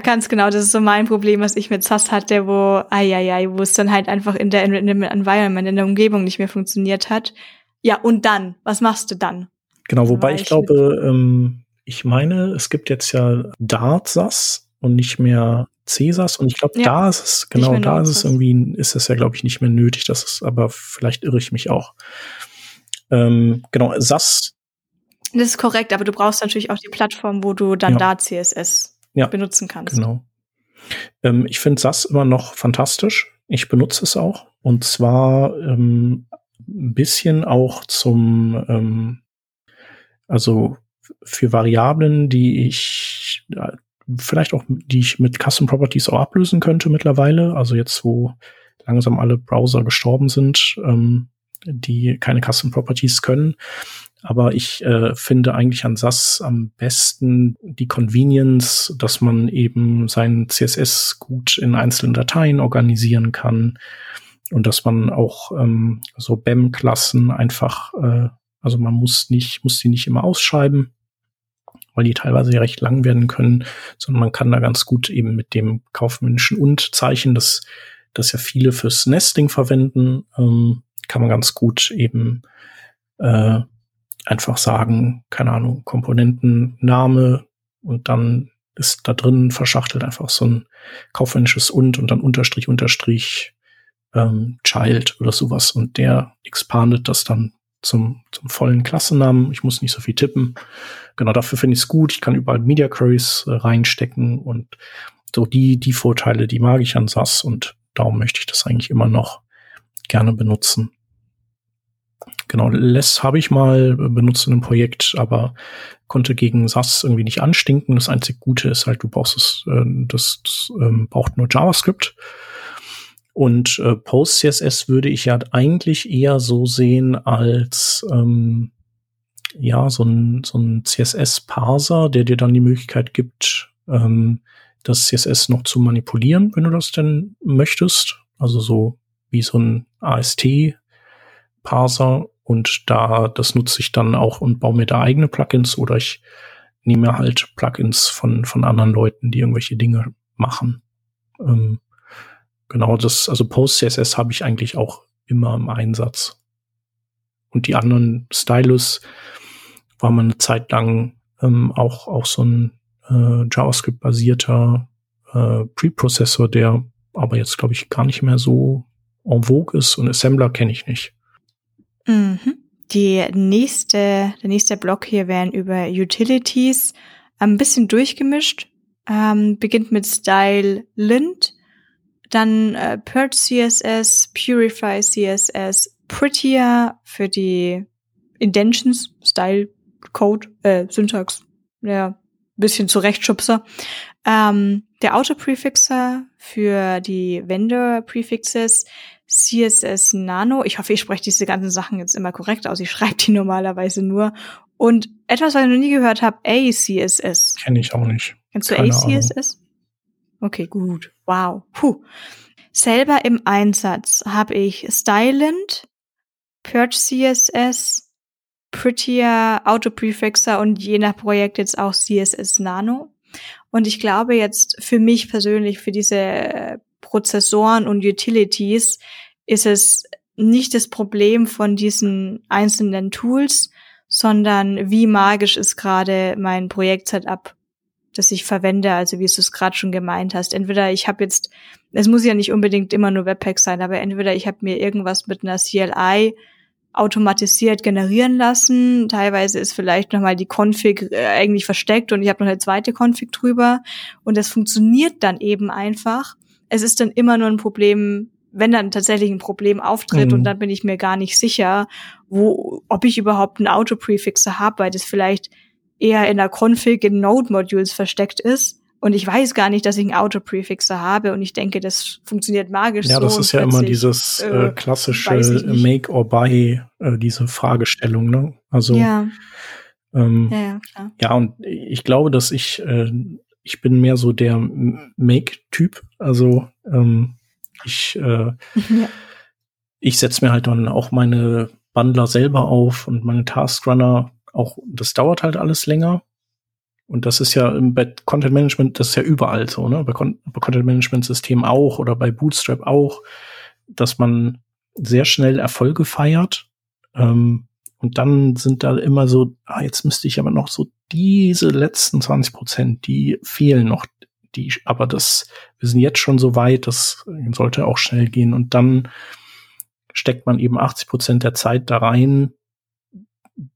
Ganz genau, das ist so mein Problem, was ich mit SAS hatte, wo, ai, ai, ai, wo es dann halt einfach in der, in dem Environment, in der Umgebung nicht mehr funktioniert hat. Ja, und dann? Was machst du dann? Genau, wobei ich, ich glaube, ähm, ich meine, es gibt jetzt ja Dart SAS und nicht mehr Cäsars und ich glaube, ja, da ist es, genau, da ist es irgendwie, ist es ja, glaube ich, nicht mehr nötig. Das ist, aber vielleicht irre ich mich auch. Ähm, genau, SAS. Das ist korrekt, aber du brauchst natürlich auch die Plattform, wo du dann ja. da CSS ja, benutzen kannst. Genau. Ähm, ich finde SAS immer noch fantastisch. Ich benutze es auch. Und zwar ähm, ein bisschen auch zum, ähm, also für Variablen, die ich äh, vielleicht auch, die ich mit Custom Properties auch ablösen könnte mittlerweile. Also jetzt, wo langsam alle Browser gestorben sind, ähm, die keine Custom Properties können. Aber ich äh, finde eigentlich an SAS am besten die Convenience, dass man eben sein CSS gut in einzelnen Dateien organisieren kann und dass man auch ähm, so BEM-Klassen einfach, äh, also man muss nicht, muss die nicht immer ausschreiben, weil die teilweise recht lang werden können, sondern man kann da ganz gut eben mit dem kaufmännischen Und-Zeichen, das, das ja viele fürs Nesting verwenden, ähm, kann man ganz gut eben äh, einfach sagen, keine Ahnung, Komponentenname und dann ist da drin verschachtelt einfach so ein kaufmännisches und und dann Unterstrich, Unterstrich, ähm, Child oder sowas und der expandet das dann zum, zum vollen Klassennamen. Ich muss nicht so viel tippen. Genau dafür finde ich es gut. Ich kann überall Media Queries äh, reinstecken und so die, die Vorteile, die mag ich an SAS und darum möchte ich das eigentlich immer noch gerne benutzen. Genau, Less habe ich mal benutzt in einem Projekt, aber konnte gegen SAS irgendwie nicht anstinken. Das einzig Gute ist halt, du brauchst es, äh, das, das ähm, braucht nur JavaScript. Und äh, PostCSS würde ich ja eigentlich eher so sehen als ähm, ja so ein, so ein CSS-Parser, der dir dann die Möglichkeit gibt, ähm, das CSS noch zu manipulieren, wenn du das denn möchtest. Also so wie so ein AST-Parser und da, das nutze ich dann auch und baue mir da eigene Plugins oder ich nehme halt Plugins von, von anderen Leuten, die irgendwelche Dinge machen. Ähm, genau, das, also PostCSS habe ich eigentlich auch immer im Einsatz. Und die anderen Stylus war mal eine Zeit lang ähm, auch, auch so ein äh, JavaScript-basierter äh, Preprocessor, der aber jetzt, glaube ich, gar nicht mehr so en vogue ist und Assembler kenne ich nicht. Mhm. Die nächste, der nächste Block hier wären über Utilities. Ein bisschen durchgemischt. Ähm, beginnt mit Style Lint, dann äh, Purge CSS, Purify CSS, Prettier für die Indentions, Style, Code, äh, Syntax, ja, bisschen Zurechtschubser. Ähm, der Auto-Prefixer für die Vendor-Prefixes, CSS Nano. Ich hoffe, ich spreche diese ganzen Sachen jetzt immer korrekt aus. Ich schreibe die normalerweise nur. Und etwas, was ich noch nie gehört habe, ACSS. Kenne ich auch nicht. Kennst du Keine ACSS? Ahnung. Okay, gut. Wow. Puh. Selber im Einsatz habe ich Stylint, Purge CSS, Prettier, Autoprefixer und je nach Projekt jetzt auch CSS Nano. Und ich glaube jetzt für mich persönlich, für diese Prozessoren und Utilities ist es nicht das Problem von diesen einzelnen Tools, sondern wie magisch ist gerade mein Projekt-Setup, das ich verwende, also wie du es gerade schon gemeint hast. Entweder ich habe jetzt, es muss ja nicht unbedingt immer nur Webpack sein, aber entweder ich habe mir irgendwas mit einer CLI automatisiert generieren lassen. Teilweise ist vielleicht nochmal die Config äh, eigentlich versteckt und ich habe noch eine zweite Config drüber. Und das funktioniert dann eben einfach es ist dann immer nur ein Problem, wenn dann tatsächlich ein Problem auftritt mhm. und dann bin ich mir gar nicht sicher, wo, ob ich überhaupt einen Auto-Prefixer habe, weil das vielleicht eher in der Config in Node-Modules versteckt ist. Und ich weiß gar nicht, dass ich einen Auto-Prefixer habe und ich denke, das funktioniert magisch. Ja, so das ist ja immer dieses äh, äh klassische Make or Buy, äh, diese Fragestellung, ne? Also ja. Ähm, ja, ja, klar. ja, und ich glaube, dass ich äh, ich bin mehr so der Make-Typ. Also ähm, ich, äh, ja. ich setze mir halt dann auch meine Bundler selber auf und meine Taskrunner auch, das dauert halt alles länger. Und das ist ja im bei Content Management, das ist ja überall so, ne? Bei, Con bei Content Management Systemen auch oder bei Bootstrap auch, dass man sehr schnell Erfolge feiert. Ähm, und dann sind da immer so, ah, jetzt müsste ich aber noch so diese letzten 20 Prozent, die fehlen noch. Die, aber das, wir sind jetzt schon so weit, das sollte auch schnell gehen. Und dann steckt man eben 80 Prozent der Zeit da rein,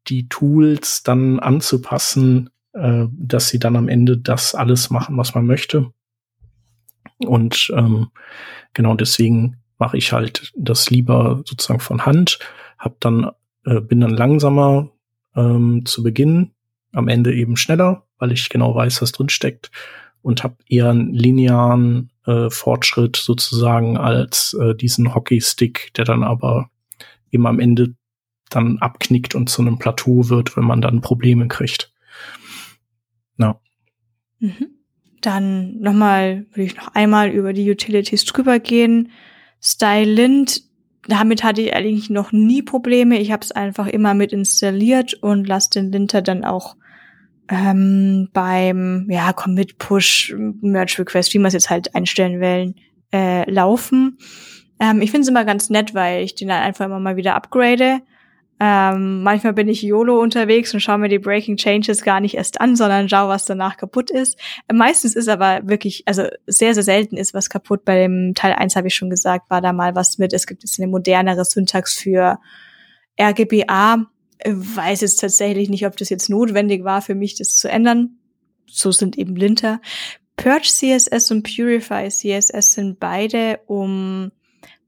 die Tools dann anzupassen, äh, dass sie dann am Ende das alles machen, was man möchte. Und ähm, genau deswegen mache ich halt das lieber sozusagen von Hand, hab dann äh, bin dann langsamer ähm, zu Beginn, am Ende eben schneller, weil ich genau weiß, was drin steckt und habe eher einen linearen äh, Fortschritt sozusagen als äh, diesen Hockeystick, der dann aber eben am Ende dann abknickt und zu einem Plateau wird, wenn man dann Probleme kriegt. Na. Mhm. Dann nochmal, würde ich noch einmal über die Utilities drüber gehen. Stylint, damit hatte ich eigentlich noch nie Probleme. Ich habe es einfach immer mit installiert und lasse den Linter dann auch ähm, beim ja Commit Push Merge Request, wie man es jetzt halt einstellen will, äh, laufen. Ähm, ich finde es immer ganz nett, weil ich den dann einfach immer mal wieder upgrade ähm, manchmal bin ich YOLO unterwegs und schaue mir die Breaking Changes gar nicht erst an, sondern schaue, was danach kaputt ist. Meistens ist aber wirklich, also sehr, sehr selten ist was kaputt. Bei dem Teil 1 habe ich schon gesagt, war da mal was mit. Es gibt jetzt eine modernere Syntax für RGBA. Ich weiß jetzt tatsächlich nicht, ob das jetzt notwendig war für mich, das zu ändern. So sind eben Linter. Purge CSS und Purify CSS sind beide um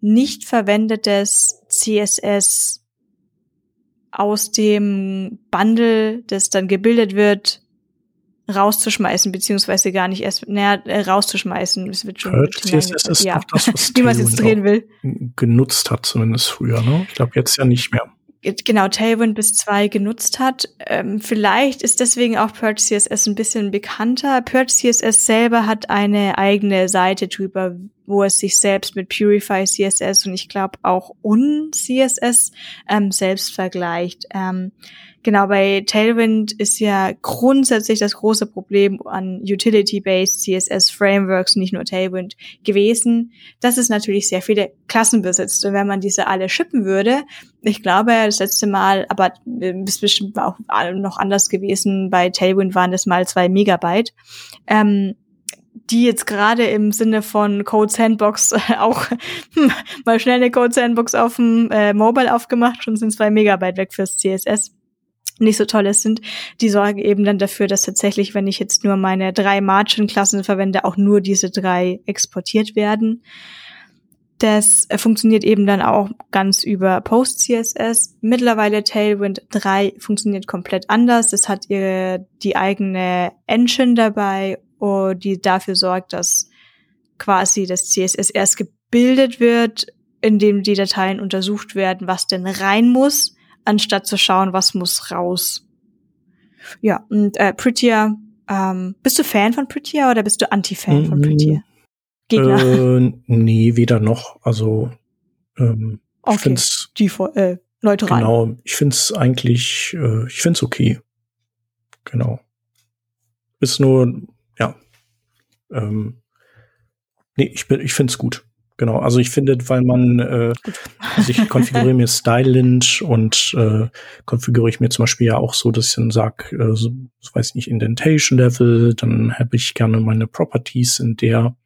nicht verwendetes CSS aus dem Bundle, das dann gebildet wird, rauszuschmeißen, beziehungsweise gar nicht erst naja, äh, rauszuschmeißen. Es wird schon Purge CSS ist ja. das, was wie man es jetzt drehen will. Genutzt hat, zumindest früher, ne? Ich glaube jetzt ja nicht mehr genau Tailwind bis zwei genutzt hat. Ähm, vielleicht ist deswegen auch Purge CSS ein bisschen bekannter. Purge CSS selber hat eine eigene Seite drüber, wo es sich selbst mit Purify CSS und ich glaube auch Un CSS ähm, selbst vergleicht. Ähm, Genau, bei Tailwind ist ja grundsätzlich das große Problem an Utility-Based CSS-Frameworks, nicht nur Tailwind, gewesen, dass es natürlich sehr viele Klassen besitzt. Und wenn man diese alle shippen würde, ich glaube, das letzte Mal, aber ist bestimmt auch noch anders gewesen, bei Tailwind waren das mal zwei Megabyte, ähm, die jetzt gerade im Sinne von Code Sandbox auch hm, mal schnell eine Code Sandbox auf dem äh, Mobile aufgemacht, schon sind zwei Megabyte weg fürs CSS nicht so tolles sind, die sorgen eben dann dafür, dass tatsächlich, wenn ich jetzt nur meine drei Margin-Klassen verwende, auch nur diese drei exportiert werden. Das äh, funktioniert eben dann auch ganz über Post-CSS. Mittlerweile Tailwind 3 funktioniert komplett anders. Das hat ihre, die eigene Engine dabei, die dafür sorgt, dass quasi das CSS erst gebildet wird, indem die Dateien untersucht werden, was denn rein muss anstatt zu schauen, was muss raus. Ja, und äh, Prettier, ähm, bist du Fan von Prettier oder bist du Anti-Fan von Prettier? Gegner? Äh, nee, weder noch. Also ähm, okay. ich find's Die, äh, neutral. Genau, ich find's eigentlich, äh, ich find's okay. Genau. Ist nur, ja. Ähm, nee, ich bin, ich find's gut. Genau, also ich finde, weil man äh, also ich konfiguriere mir Stylint und äh, konfiguriere ich mir zum Beispiel ja auch so, dass ich dann sage, äh, so, weiß ich nicht, Indentation Level, dann habe ich gerne meine Properties in der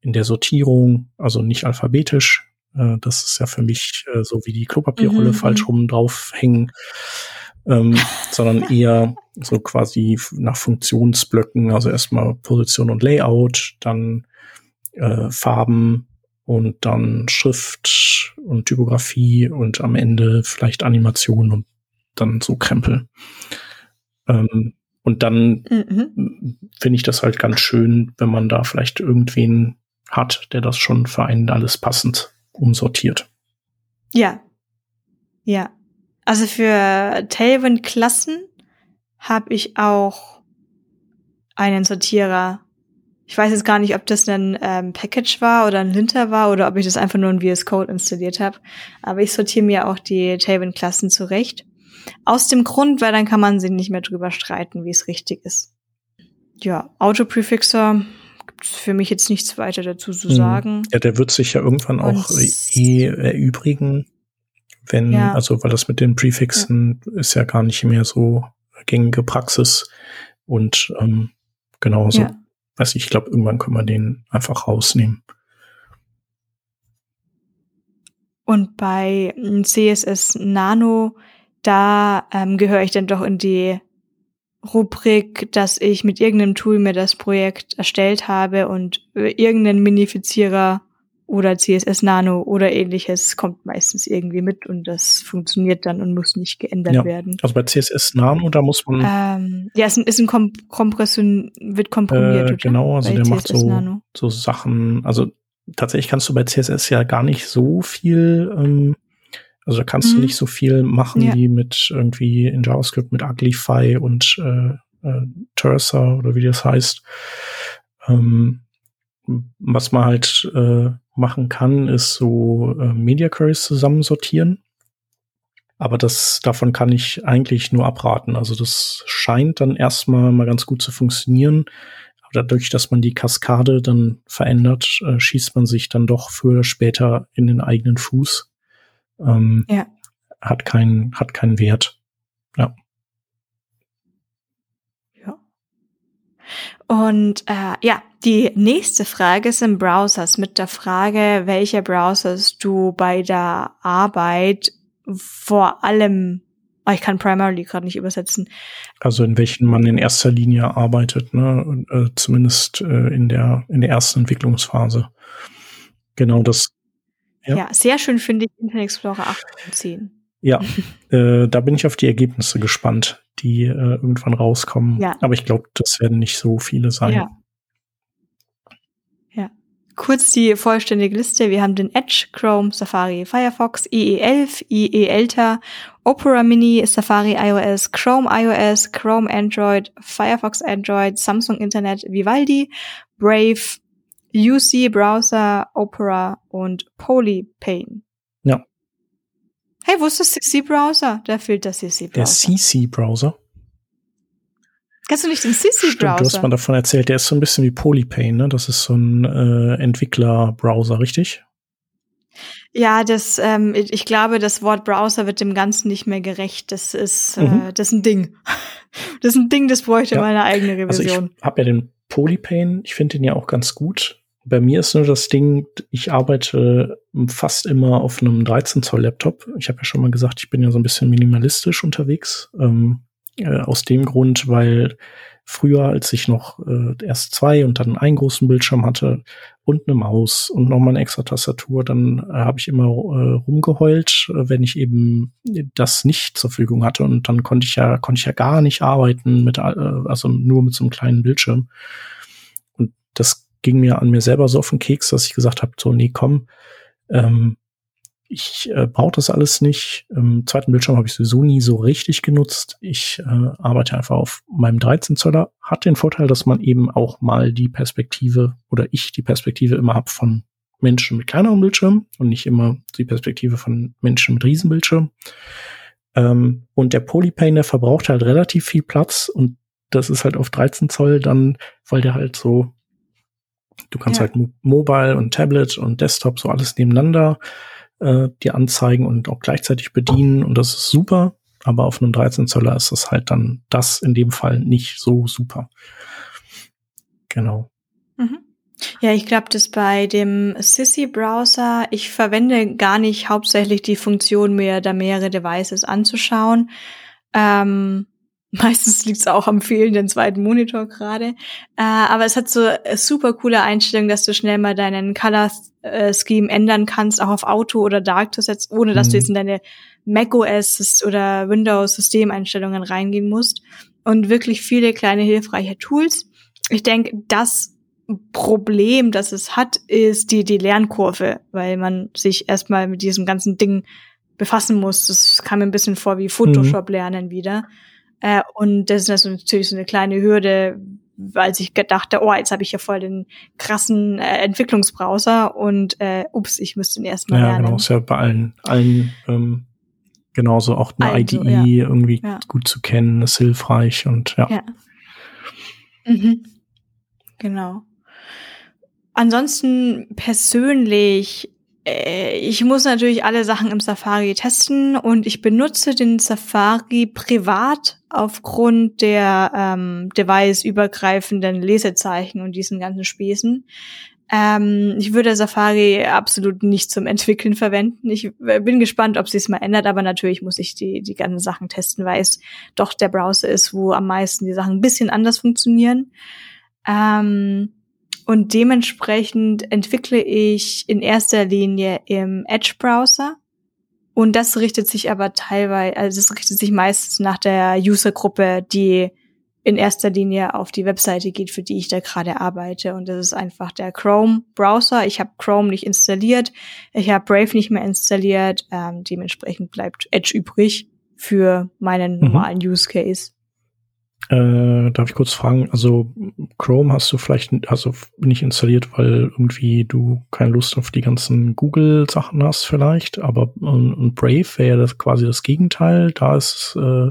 in der Sortierung, also nicht alphabetisch. Äh, das ist ja für mich äh, so wie die Klopapierrolle mhm, falsch mhm. rum draufhängen, ähm, sondern eher so quasi nach Funktionsblöcken, also erstmal Position und Layout, dann äh, Farben, und dann Schrift und Typografie und am Ende vielleicht Animation und dann so Krempel. Ähm, und dann mhm. finde ich das halt ganz schön, wenn man da vielleicht irgendwen hat, der das schon für einen alles passend umsortiert. Ja. Ja. Also für Tailwind-Klassen habe ich auch einen Sortierer ich weiß jetzt gar nicht, ob das ein ähm, Package war oder ein Linter war oder ob ich das einfach nur in VS Code installiert habe. Aber ich sortiere mir auch die Tailwind-Klassen zurecht. Aus dem Grund, weil dann kann man sich nicht mehr drüber streiten, wie es richtig ist. Ja, Autoprefixer gibt es für mich jetzt nichts weiter dazu zu hm. sagen. Ja, der wird sich ja irgendwann Und auch eh erübrigen, wenn, ja. also weil das mit den Prefixen ja. ist ja gar nicht mehr so gängige Praxis. Und ähm, genauso. Ja weiß ich, ich glaube, irgendwann können wir den einfach rausnehmen. Und bei CSS Nano da ähm, gehöre ich dann doch in die Rubrik, dass ich mit irgendeinem Tool mir das Projekt erstellt habe und irgendeinen Minifizierer oder CSS Nano oder ähnliches kommt meistens irgendwie mit und das funktioniert dann und muss nicht geändert ja, werden. Also bei CSS Nano, da muss man. Ähm, ja, es ist ein Kom Kompression, wird komprimiert. Äh, genau, also der CSS macht so, so Sachen. Also tatsächlich kannst du bei CSS ja gar nicht so viel, ähm, also da kannst mhm. du nicht so viel machen ja. wie mit irgendwie in JavaScript mit Uglify und äh, äh, Tersa oder wie das heißt. Ähm, was man halt äh, machen kann, ist so äh, Media Queries zusammensortieren. Aber das, davon kann ich eigentlich nur abraten. Also das scheint dann erstmal mal ganz gut zu funktionieren. Aber dadurch, dass man die Kaskade dann verändert, äh, schießt man sich dann doch früher oder später in den eigenen Fuß. Ähm, ja. Hat keinen, hat keinen Wert. Ja. Und äh, ja, die nächste Frage sind Browsers mit der Frage, welche Browsers du bei der Arbeit vor allem, oh, ich kann primarily gerade nicht übersetzen. Also in welchen man in erster Linie arbeitet, ne? Äh, zumindest äh, in der in der ersten Entwicklungsphase. Genau das. Ja, ja sehr schön finde ich Internet Explorer 8 und 10. Ja, äh, da bin ich auf die Ergebnisse gespannt, die äh, irgendwann rauskommen. Ja. Aber ich glaube, das werden nicht so viele sein. Ja. ja. Kurz die vollständige Liste. Wir haben den Edge, Chrome, Safari, Firefox, IE11, IE Elta, Opera Mini, Safari iOS, Chrome iOS, Chrome Android, Firefox Android, Samsung Internet, Vivaldi, Brave, UC Browser, Opera und Polypane. Hey, wo ist der CC-Browser? Da fehlt der CC-Browser. Der CC-Browser? Kennst du nicht den CC-Browser? Du hast mal davon erzählt, der ist so ein bisschen wie Polypane, ne? Das ist so ein äh, Entwickler-Browser, richtig? Ja, das, ähm, ich glaube, das Wort Browser wird dem Ganzen nicht mehr gerecht. Das ist, äh, mhm. das ist ein Ding. Das ist ein Ding, das bräuchte ja. meine eigene Revision. Also ich habe ja den Polypane, ich finde den ja auch ganz gut. Bei mir ist nur das Ding, ich arbeite fast immer auf einem 13 Zoll Laptop. Ich habe ja schon mal gesagt, ich bin ja so ein bisschen minimalistisch unterwegs. Ähm, äh, aus dem Grund, weil früher, als ich noch äh, erst zwei und dann einen großen Bildschirm hatte und eine Maus und nochmal eine extra Tastatur, dann äh, habe ich immer äh, rumgeheult, äh, wenn ich eben das nicht zur Verfügung hatte. Und dann konnte ich ja, konnte ich ja gar nicht arbeiten mit, äh, also nur mit so einem kleinen Bildschirm. Und das ging mir an mir selber so auf den Keks, dass ich gesagt habe, so, nee, komm, ähm, ich äh, brauche das alles nicht. Im zweiten Bildschirm habe ich sowieso nie so richtig genutzt. Ich äh, arbeite einfach auf meinem 13 Zöller. Hat den Vorteil, dass man eben auch mal die Perspektive oder ich die Perspektive immer hab von Menschen mit kleineren Bildschirmen und nicht immer die Perspektive von Menschen mit Riesenbildschirmen. Ähm, und der Polypane, der verbraucht halt relativ viel Platz und das ist halt auf 13 Zoll dann, weil der halt so Du kannst ja. halt Mobile und Tablet und Desktop so alles nebeneinander äh, dir anzeigen und auch gleichzeitig bedienen und das ist super. Aber auf einem 13 Zöller ist das halt dann das in dem Fall nicht so super. Genau. Mhm. Ja, ich glaube, dass bei dem Sissy-Browser, ich verwende gar nicht hauptsächlich die Funktion, mir da mehrere Devices anzuschauen. Ähm, Meistens liegt es auch am fehlenden zweiten Monitor gerade. Äh, aber es hat so super coole Einstellungen, dass du schnell mal deinen Color äh, Scheme ändern kannst, auch auf Auto oder Dark zu setzen, ohne dass mhm. du jetzt in deine macOS oder Windows Systemeinstellungen reingehen musst. Und wirklich viele kleine hilfreiche Tools. Ich denke, das Problem, das es hat, ist die, die Lernkurve, weil man sich erstmal mit diesem ganzen Ding befassen muss. Das kam mir ein bisschen vor wie Photoshop mhm. lernen wieder. Äh, und das ist natürlich so eine kleine Hürde, weil ich gedacht oh, jetzt habe ich ja voll den krassen äh, Entwicklungsbrowser und äh, ups, ich müsste ihn erstmal ja, lernen. Ja, genau, ist ja bei allen, allen ähm, genauso auch eine also, IDE ja. irgendwie ja. gut zu kennen, ist hilfreich und ja. ja. Mhm. Genau. Ansonsten persönlich ich muss natürlich alle Sachen im Safari testen und ich benutze den Safari privat aufgrund der ähm, device-übergreifenden Lesezeichen und diesen ganzen Späßen. Ähm, ich würde Safari absolut nicht zum Entwickeln verwenden. Ich äh, bin gespannt, ob sie es mal ändert, aber natürlich muss ich die, die ganzen Sachen testen, weil es doch der Browser ist, wo am meisten die Sachen ein bisschen anders funktionieren. Ähm, und dementsprechend entwickle ich in erster Linie im Edge-Browser. Und das richtet sich aber teilweise, also das richtet sich meistens nach der Usergruppe, die in erster Linie auf die Webseite geht, für die ich da gerade arbeite. Und das ist einfach der Chrome-Browser. Ich habe Chrome nicht installiert, ich habe Brave nicht mehr installiert. Ähm, dementsprechend bleibt Edge übrig für meinen mhm. normalen mhm. Use Case. Äh, darf ich kurz fragen, also Chrome hast du vielleicht also nicht installiert, weil irgendwie du keine Lust auf die ganzen Google-Sachen hast vielleicht, aber und, und Brave wäre ja das quasi das Gegenteil. Da ist äh,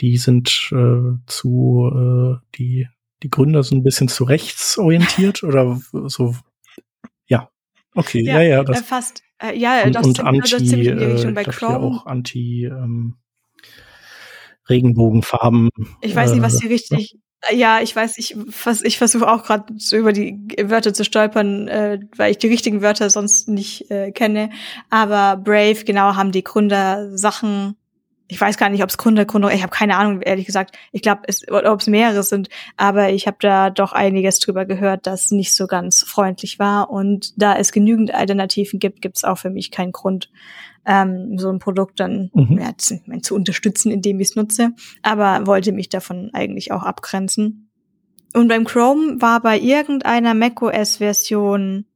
die sind äh, zu, äh, die, die Gründer sind ein bisschen zu rechts orientiert oder so. Ja, okay, ja, ja. ja das, äh, fast, äh, ja, und, das, und anti, das ziemlich in die Richtung bei Chrome. auch anti ähm, Regenbogenfarben. Ich weiß nicht, was die äh, richtig, ja, ich weiß, ich, vers ich versuche auch gerade so über die Wörter zu stolpern, äh, weil ich die richtigen Wörter sonst nicht äh, kenne. Aber Brave, genau, haben die Gründer Sachen ich weiß gar nicht, ob es Gründer, Gründer, ich habe keine Ahnung, ehrlich gesagt. Ich glaube, ob es mehrere sind, aber ich habe da doch einiges drüber gehört, das nicht so ganz freundlich war. Und da es genügend Alternativen gibt, gibt es auch für mich keinen Grund, ähm, so ein Produkt dann mhm. ja, zu, zu unterstützen, indem ich es nutze. Aber wollte mich davon eigentlich auch abgrenzen. Und beim Chrome war bei irgendeiner macOS-Version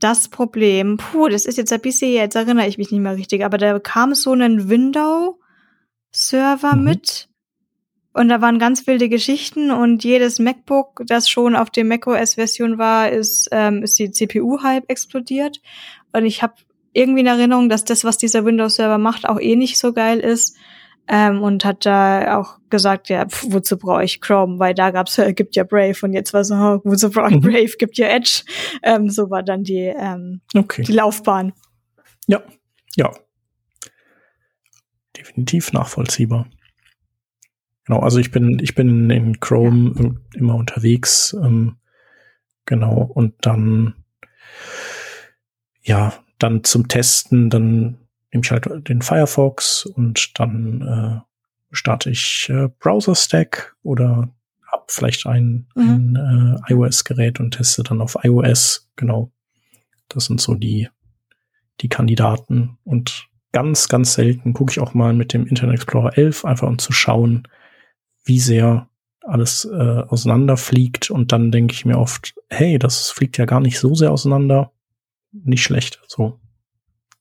das Problem, puh, das ist jetzt ein bisschen, jetzt erinnere ich mich nicht mehr richtig, aber da kam so ein Window-Server mhm. mit und da waren ganz wilde Geschichten und jedes MacBook, das schon auf der macOS-Version war, ist, ähm, ist die CPU halb explodiert und ich habe irgendwie in Erinnerung, dass das, was dieser Windows-Server macht, auch eh nicht so geil ist. Ähm, und hat da auch gesagt, ja, pf, wozu brauche ich Chrome? Weil da gab's, äh, gibt ja Brave und jetzt war so, oh, wozu brauche ich mhm. Brave? Gibt ja Edge. Ähm, so war dann die, ähm, okay. die Laufbahn. Ja, ja. Definitiv nachvollziehbar. Genau, also ich bin, ich bin in Chrome ja. immer unterwegs. Ähm, genau, und dann, ja, dann zum Testen, dann nehme ich halt den Firefox und dann äh, starte ich äh, Browser Stack oder habe vielleicht ein, mhm. ein äh, iOS-Gerät und teste dann auf iOS. Genau. Das sind so die, die Kandidaten. Und ganz, ganz selten gucke ich auch mal mit dem Internet Explorer 11, einfach um zu schauen, wie sehr alles äh, auseinanderfliegt. Und dann denke ich mir oft, hey, das fliegt ja gar nicht so sehr auseinander. Nicht schlecht. So.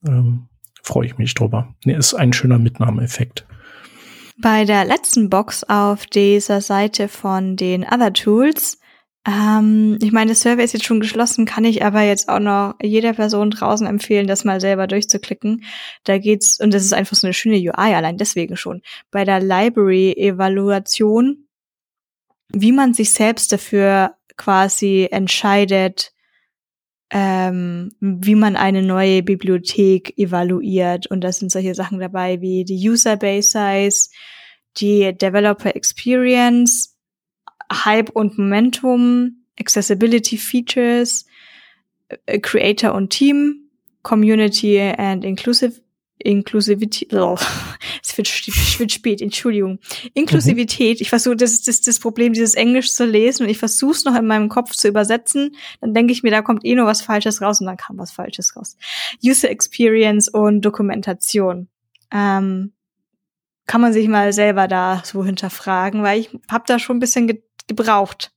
Ähm, freue ich mich drüber. Nee, ist ein schöner Mitnahmeeffekt. Bei der letzten Box auf dieser Seite von den Other Tools, ähm, ich meine, das Survey ist jetzt schon geschlossen, kann ich aber jetzt auch noch jeder Person draußen empfehlen, das mal selber durchzuklicken. Da geht's, und das ist einfach so eine schöne UI, allein deswegen schon. Bei der Library-Evaluation, wie man sich selbst dafür quasi entscheidet, ähm, wie man eine neue Bibliothek evaluiert. Und da sind solche Sachen dabei wie die User Base Size, die Developer Experience, Hype und Momentum, Accessibility Features, äh, Creator und Team, Community and Inclusive Inklusivität, oh, es wird, wird spät, Entschuldigung. Inklusivität, mhm. ich versuche, das ist das, das Problem, dieses Englisch zu lesen und ich versuche es noch in meinem Kopf zu übersetzen. Dann denke ich mir, da kommt eh nur was Falsches raus und dann kam was Falsches raus. User Experience und Dokumentation. Ähm, kann man sich mal selber da so hinterfragen, weil ich habe da schon ein bisschen ge gebraucht,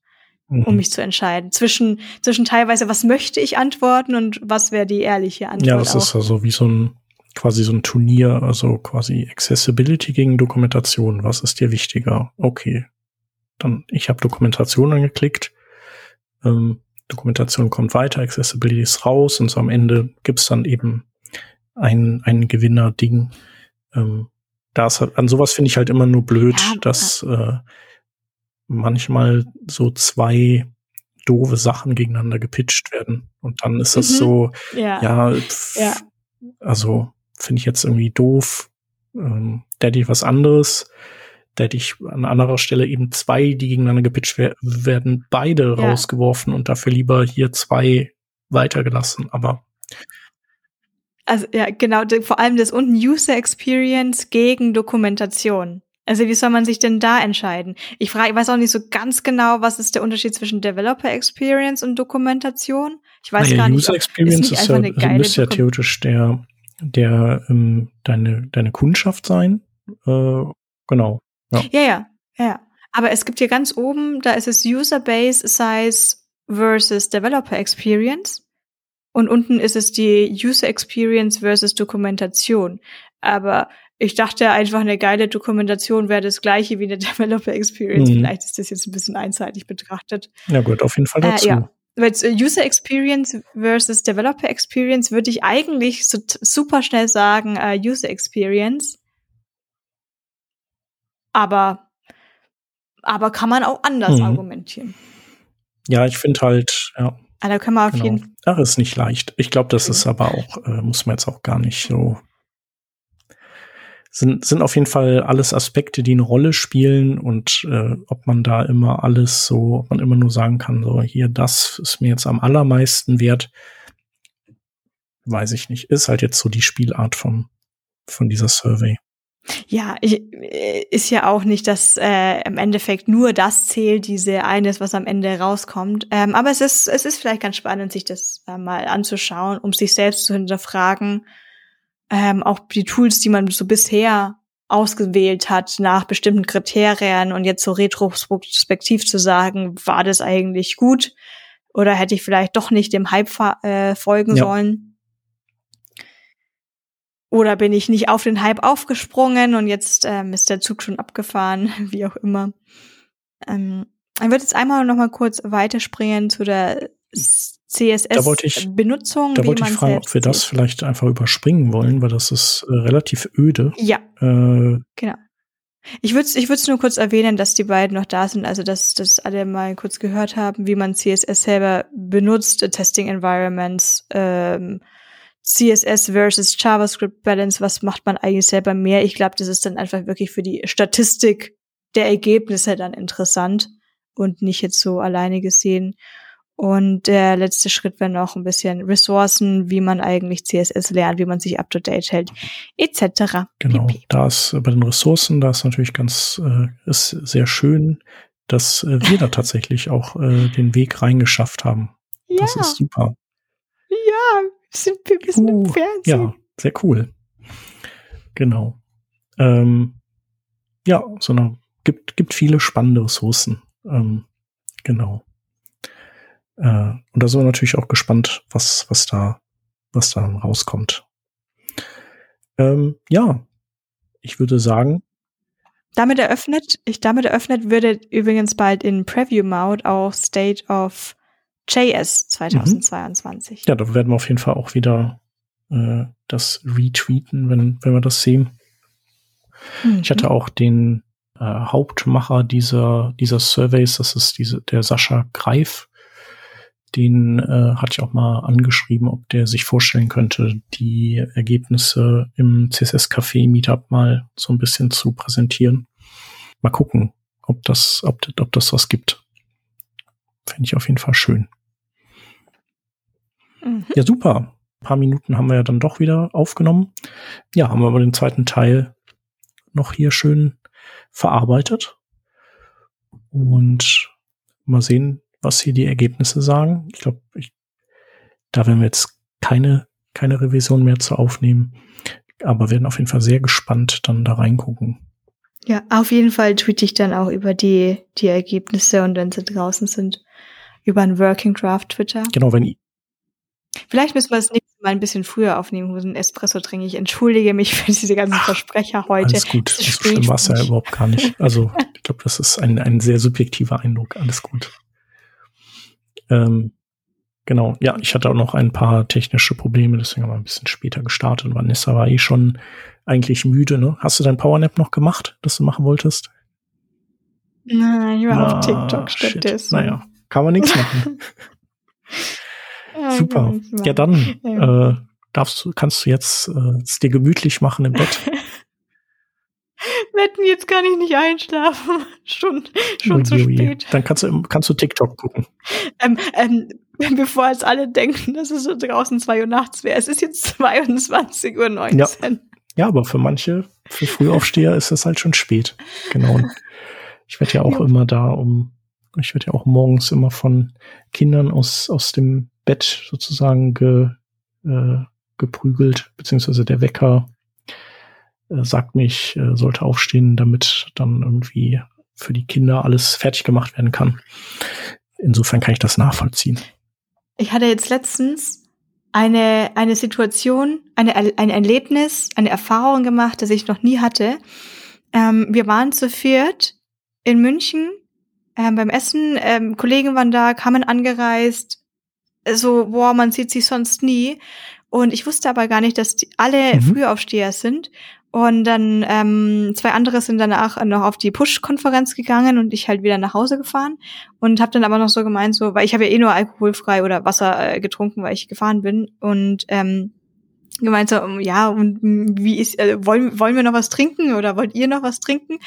mhm. um mich zu entscheiden. Zwischen, zwischen teilweise, was möchte ich antworten und was wäre die ehrliche Antwort. Ja, das auch. ist also wie so ein quasi so ein Turnier, also quasi Accessibility gegen Dokumentation. Was ist dir wichtiger? Okay. Dann, ich habe Dokumentation angeklickt. Ähm, Dokumentation kommt weiter, Accessibility ist raus und so am Ende gibt's dann eben ein, ein Gewinner-Ding. Ähm, das an sowas finde ich halt immer nur blöd, ja, dass äh, manchmal so zwei doofe Sachen gegeneinander gepitcht werden. Und dann ist das mhm. so, ja, ja, pf, ja, also finde ich jetzt irgendwie doof. Ähm, Daddy was anderes. Da hätte ich an anderer Stelle eben zwei, die gegeneinander gepitcht wer werden, beide ja. rausgeworfen und dafür lieber hier zwei weitergelassen. Aber also ja, genau, vor allem das unten User Experience gegen Dokumentation. Also wie soll man sich denn da entscheiden? Ich frage, ich weiß auch nicht so ganz genau, was ist der Unterschied zwischen Developer Experience und Dokumentation. Ich weiß naja, gar User nicht. Experience ist, ist ja, also müsste ja theoretisch der, der ähm, deine deine Kundschaft sein. Äh, genau. Ja. ja, ja, ja. Aber es gibt hier ganz oben, da ist es User Base Size versus Developer Experience. Und unten ist es die User Experience versus Dokumentation. Aber ich dachte einfach, eine geile Dokumentation wäre das gleiche wie eine Developer Experience. Mhm. Vielleicht ist das jetzt ein bisschen einseitig betrachtet. Ja gut, auf jeden Fall dazu. Äh, ja. User Experience versus Developer Experience würde ich eigentlich so super schnell sagen, uh, User Experience. Aber, aber kann man auch anders mhm. argumentieren. Ja, ich finde halt, ja, Ah, da können wir auf genau. jeden Ach, ist nicht leicht. Ich glaube, das ist aber auch, äh, muss man jetzt auch gar nicht so. Sind, sind auf jeden Fall alles Aspekte, die eine Rolle spielen und äh, ob man da immer alles so, ob man immer nur sagen kann, so hier, das ist mir jetzt am allermeisten wert, weiß ich nicht. Ist halt jetzt so die Spielart von, von dieser Survey. Ja, ich, äh, ist ja auch nicht, dass äh, im Endeffekt nur das zählt, diese eines, was am Ende rauskommt. Ähm, aber es ist, es ist vielleicht ganz spannend, sich das äh, mal anzuschauen, um sich selbst zu hinterfragen. Ähm, auch die Tools, die man so bisher ausgewählt hat nach bestimmten Kriterien und jetzt so retrospektiv zu sagen, war das eigentlich gut oder hätte ich vielleicht doch nicht dem Hype äh, folgen ja. sollen. Oder bin ich nicht auf den Hype aufgesprungen und jetzt ähm, ist der Zug schon abgefahren, wie auch immer. Ähm, ich würde jetzt einmal noch mal kurz weiterspringen zu der CSS-Benutzung. Da wollte ich, fragen, ob wir das vielleicht einfach überspringen wollen, weil das ist äh, relativ öde. Ja. Äh, genau. Ich würde ich würde nur kurz erwähnen, dass die beiden noch da sind, also dass dass alle mal kurz gehört haben, wie man CSS selber benutzt, Testing Environments, ähm, CSS versus JavaScript Balance, was macht man eigentlich selber mehr? Ich glaube, das ist dann einfach wirklich für die Statistik der Ergebnisse dann interessant und nicht jetzt so alleine gesehen. Und der letzte Schritt wäre noch ein bisschen Ressourcen, wie man eigentlich CSS lernt, wie man sich up to date hält, etc. Genau. Da ist bei den Ressourcen, da ist natürlich ganz, äh, ist sehr schön, dass äh, wir da tatsächlich auch äh, den Weg reingeschafft haben. Ja. Das ist super. Ja, sind wir ein bisschen uh, im Fernsehen. Ja, sehr cool. Genau. Ähm, ja, sondern gibt, gibt viele spannende Ressourcen. Ähm, genau. Äh, und da sind wir natürlich auch gespannt, was, was da, was da rauskommt. Ähm, ja, ich würde sagen. Damit eröffnet, ich damit eröffnet würde übrigens bald in Preview Mode auch State of JS 2022. Mhm. Ja, da werden wir auf jeden Fall auch wieder äh, das retweeten, wenn, wenn wir das sehen. Mhm. Ich hatte auch den äh, Hauptmacher dieser, dieser Surveys, das ist diese, der Sascha Greif, den äh, hatte ich auch mal angeschrieben, ob der sich vorstellen könnte, die Ergebnisse im CSS Café Meetup mal so ein bisschen zu präsentieren. Mal gucken, ob das, ob, ob das was gibt. Fände ich auf jeden Fall schön. Mhm. Ja, super. Ein paar Minuten haben wir ja dann doch wieder aufgenommen. Ja, haben wir aber den zweiten Teil noch hier schön verarbeitet. Und mal sehen, was hier die Ergebnisse sagen. Ich glaube, da werden wir jetzt keine, keine Revision mehr zu aufnehmen. Aber werden auf jeden Fall sehr gespannt dann da reingucken. Ja, auf jeden Fall tweete ich dann auch über die, die Ergebnisse und wenn sie draußen sind, über einen Working Draft Twitter. Genau, wenn, Vielleicht müssen wir das nächste Mal ein bisschen früher aufnehmen, wo so ein Espresso trinke. Ich entschuldige mich für diese ganzen Versprecher heute. Alles gut, so schlimm war es ja überhaupt gar nicht. Also ich glaube, das ist ein, ein sehr subjektiver Eindruck. Alles gut. Ähm, genau, ja, ich hatte auch noch ein paar technische Probleme, deswegen haben wir ein bisschen später gestartet. Und Vanessa war eh schon eigentlich müde. Ne? Hast du dein Powernap noch gemacht, das du machen wolltest? Nein, ich war ah, auf TikTok stattdessen. Naja, kann man nichts machen. Super. Ja, dann ja. Äh, darfst du, kannst du jetzt äh, es dir gemütlich machen im Bett. Wetten, jetzt kann ich nicht einschlafen. schon schon zu spät. Dann kannst du, kannst du TikTok gucken. Ähm, ähm, bevor jetzt alle denken, dass es so draußen 2 Uhr nachts wäre. Es ist jetzt 22.19 Uhr. Ja. ja, aber für manche, für Frühaufsteher ist das halt schon spät. Genau. Ich werde ja auch ja. immer da um, ich werde ja auch morgens immer von Kindern aus, aus dem Bett sozusagen ge, äh, geprügelt, beziehungsweise der Wecker äh, sagt mir, ich äh, sollte aufstehen, damit dann irgendwie für die Kinder alles fertig gemacht werden kann. Insofern kann ich das nachvollziehen. Ich hatte jetzt letztens eine, eine Situation, eine, ein Erlebnis, eine Erfahrung gemacht, das ich noch nie hatte. Ähm, wir waren zu viert in München ähm, beim Essen. Ähm, Kollegen waren da, kamen angereist. So, boah, man sieht sich sonst nie. Und ich wusste aber gar nicht, dass die alle mhm. Frühaufsteher sind. Und dann ähm, zwei andere sind danach noch auf die Push-Konferenz gegangen und ich halt wieder nach Hause gefahren und habe dann aber noch so gemeint, so, weil ich habe ja eh nur alkoholfrei oder Wasser äh, getrunken, weil ich gefahren bin und ähm, gemeint so, ja, und wie ist, äh, wollen, wollen wir noch was trinken oder wollt ihr noch was trinken?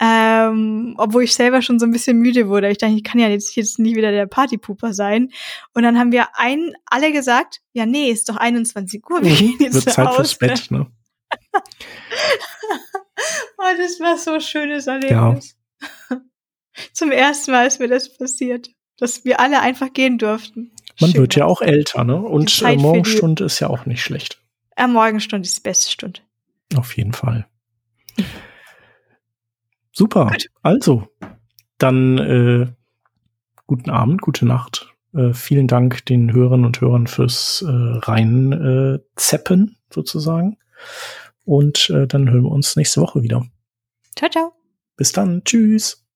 Ähm, obwohl ich selber schon so ein bisschen müde wurde. Ich dachte, ich kann ja jetzt, jetzt nicht wieder der Partypooper sein. Und dann haben wir ein, alle gesagt, ja, nee, ist doch 21 Uhr, wir gehen jetzt Wird Zeit fürs Bett, ne? Oh, das war so ein schönes Erlebnis. Ja. Zum ersten Mal ist mir das passiert, dass wir alle einfach gehen durften. Man Schön wird ja auch älter, ne? Und äh, Morgenstunde ist ja auch nicht schlecht. Ja, Morgenstunde ist die beste Stunde. Auf jeden Fall. Super. Gut. Also, dann äh, guten Abend, gute Nacht. Äh, vielen Dank den Hörern und Hörern fürs äh, rein äh, sozusagen. Und äh, dann hören wir uns nächste Woche wieder. Ciao, ciao. Bis dann. Tschüss.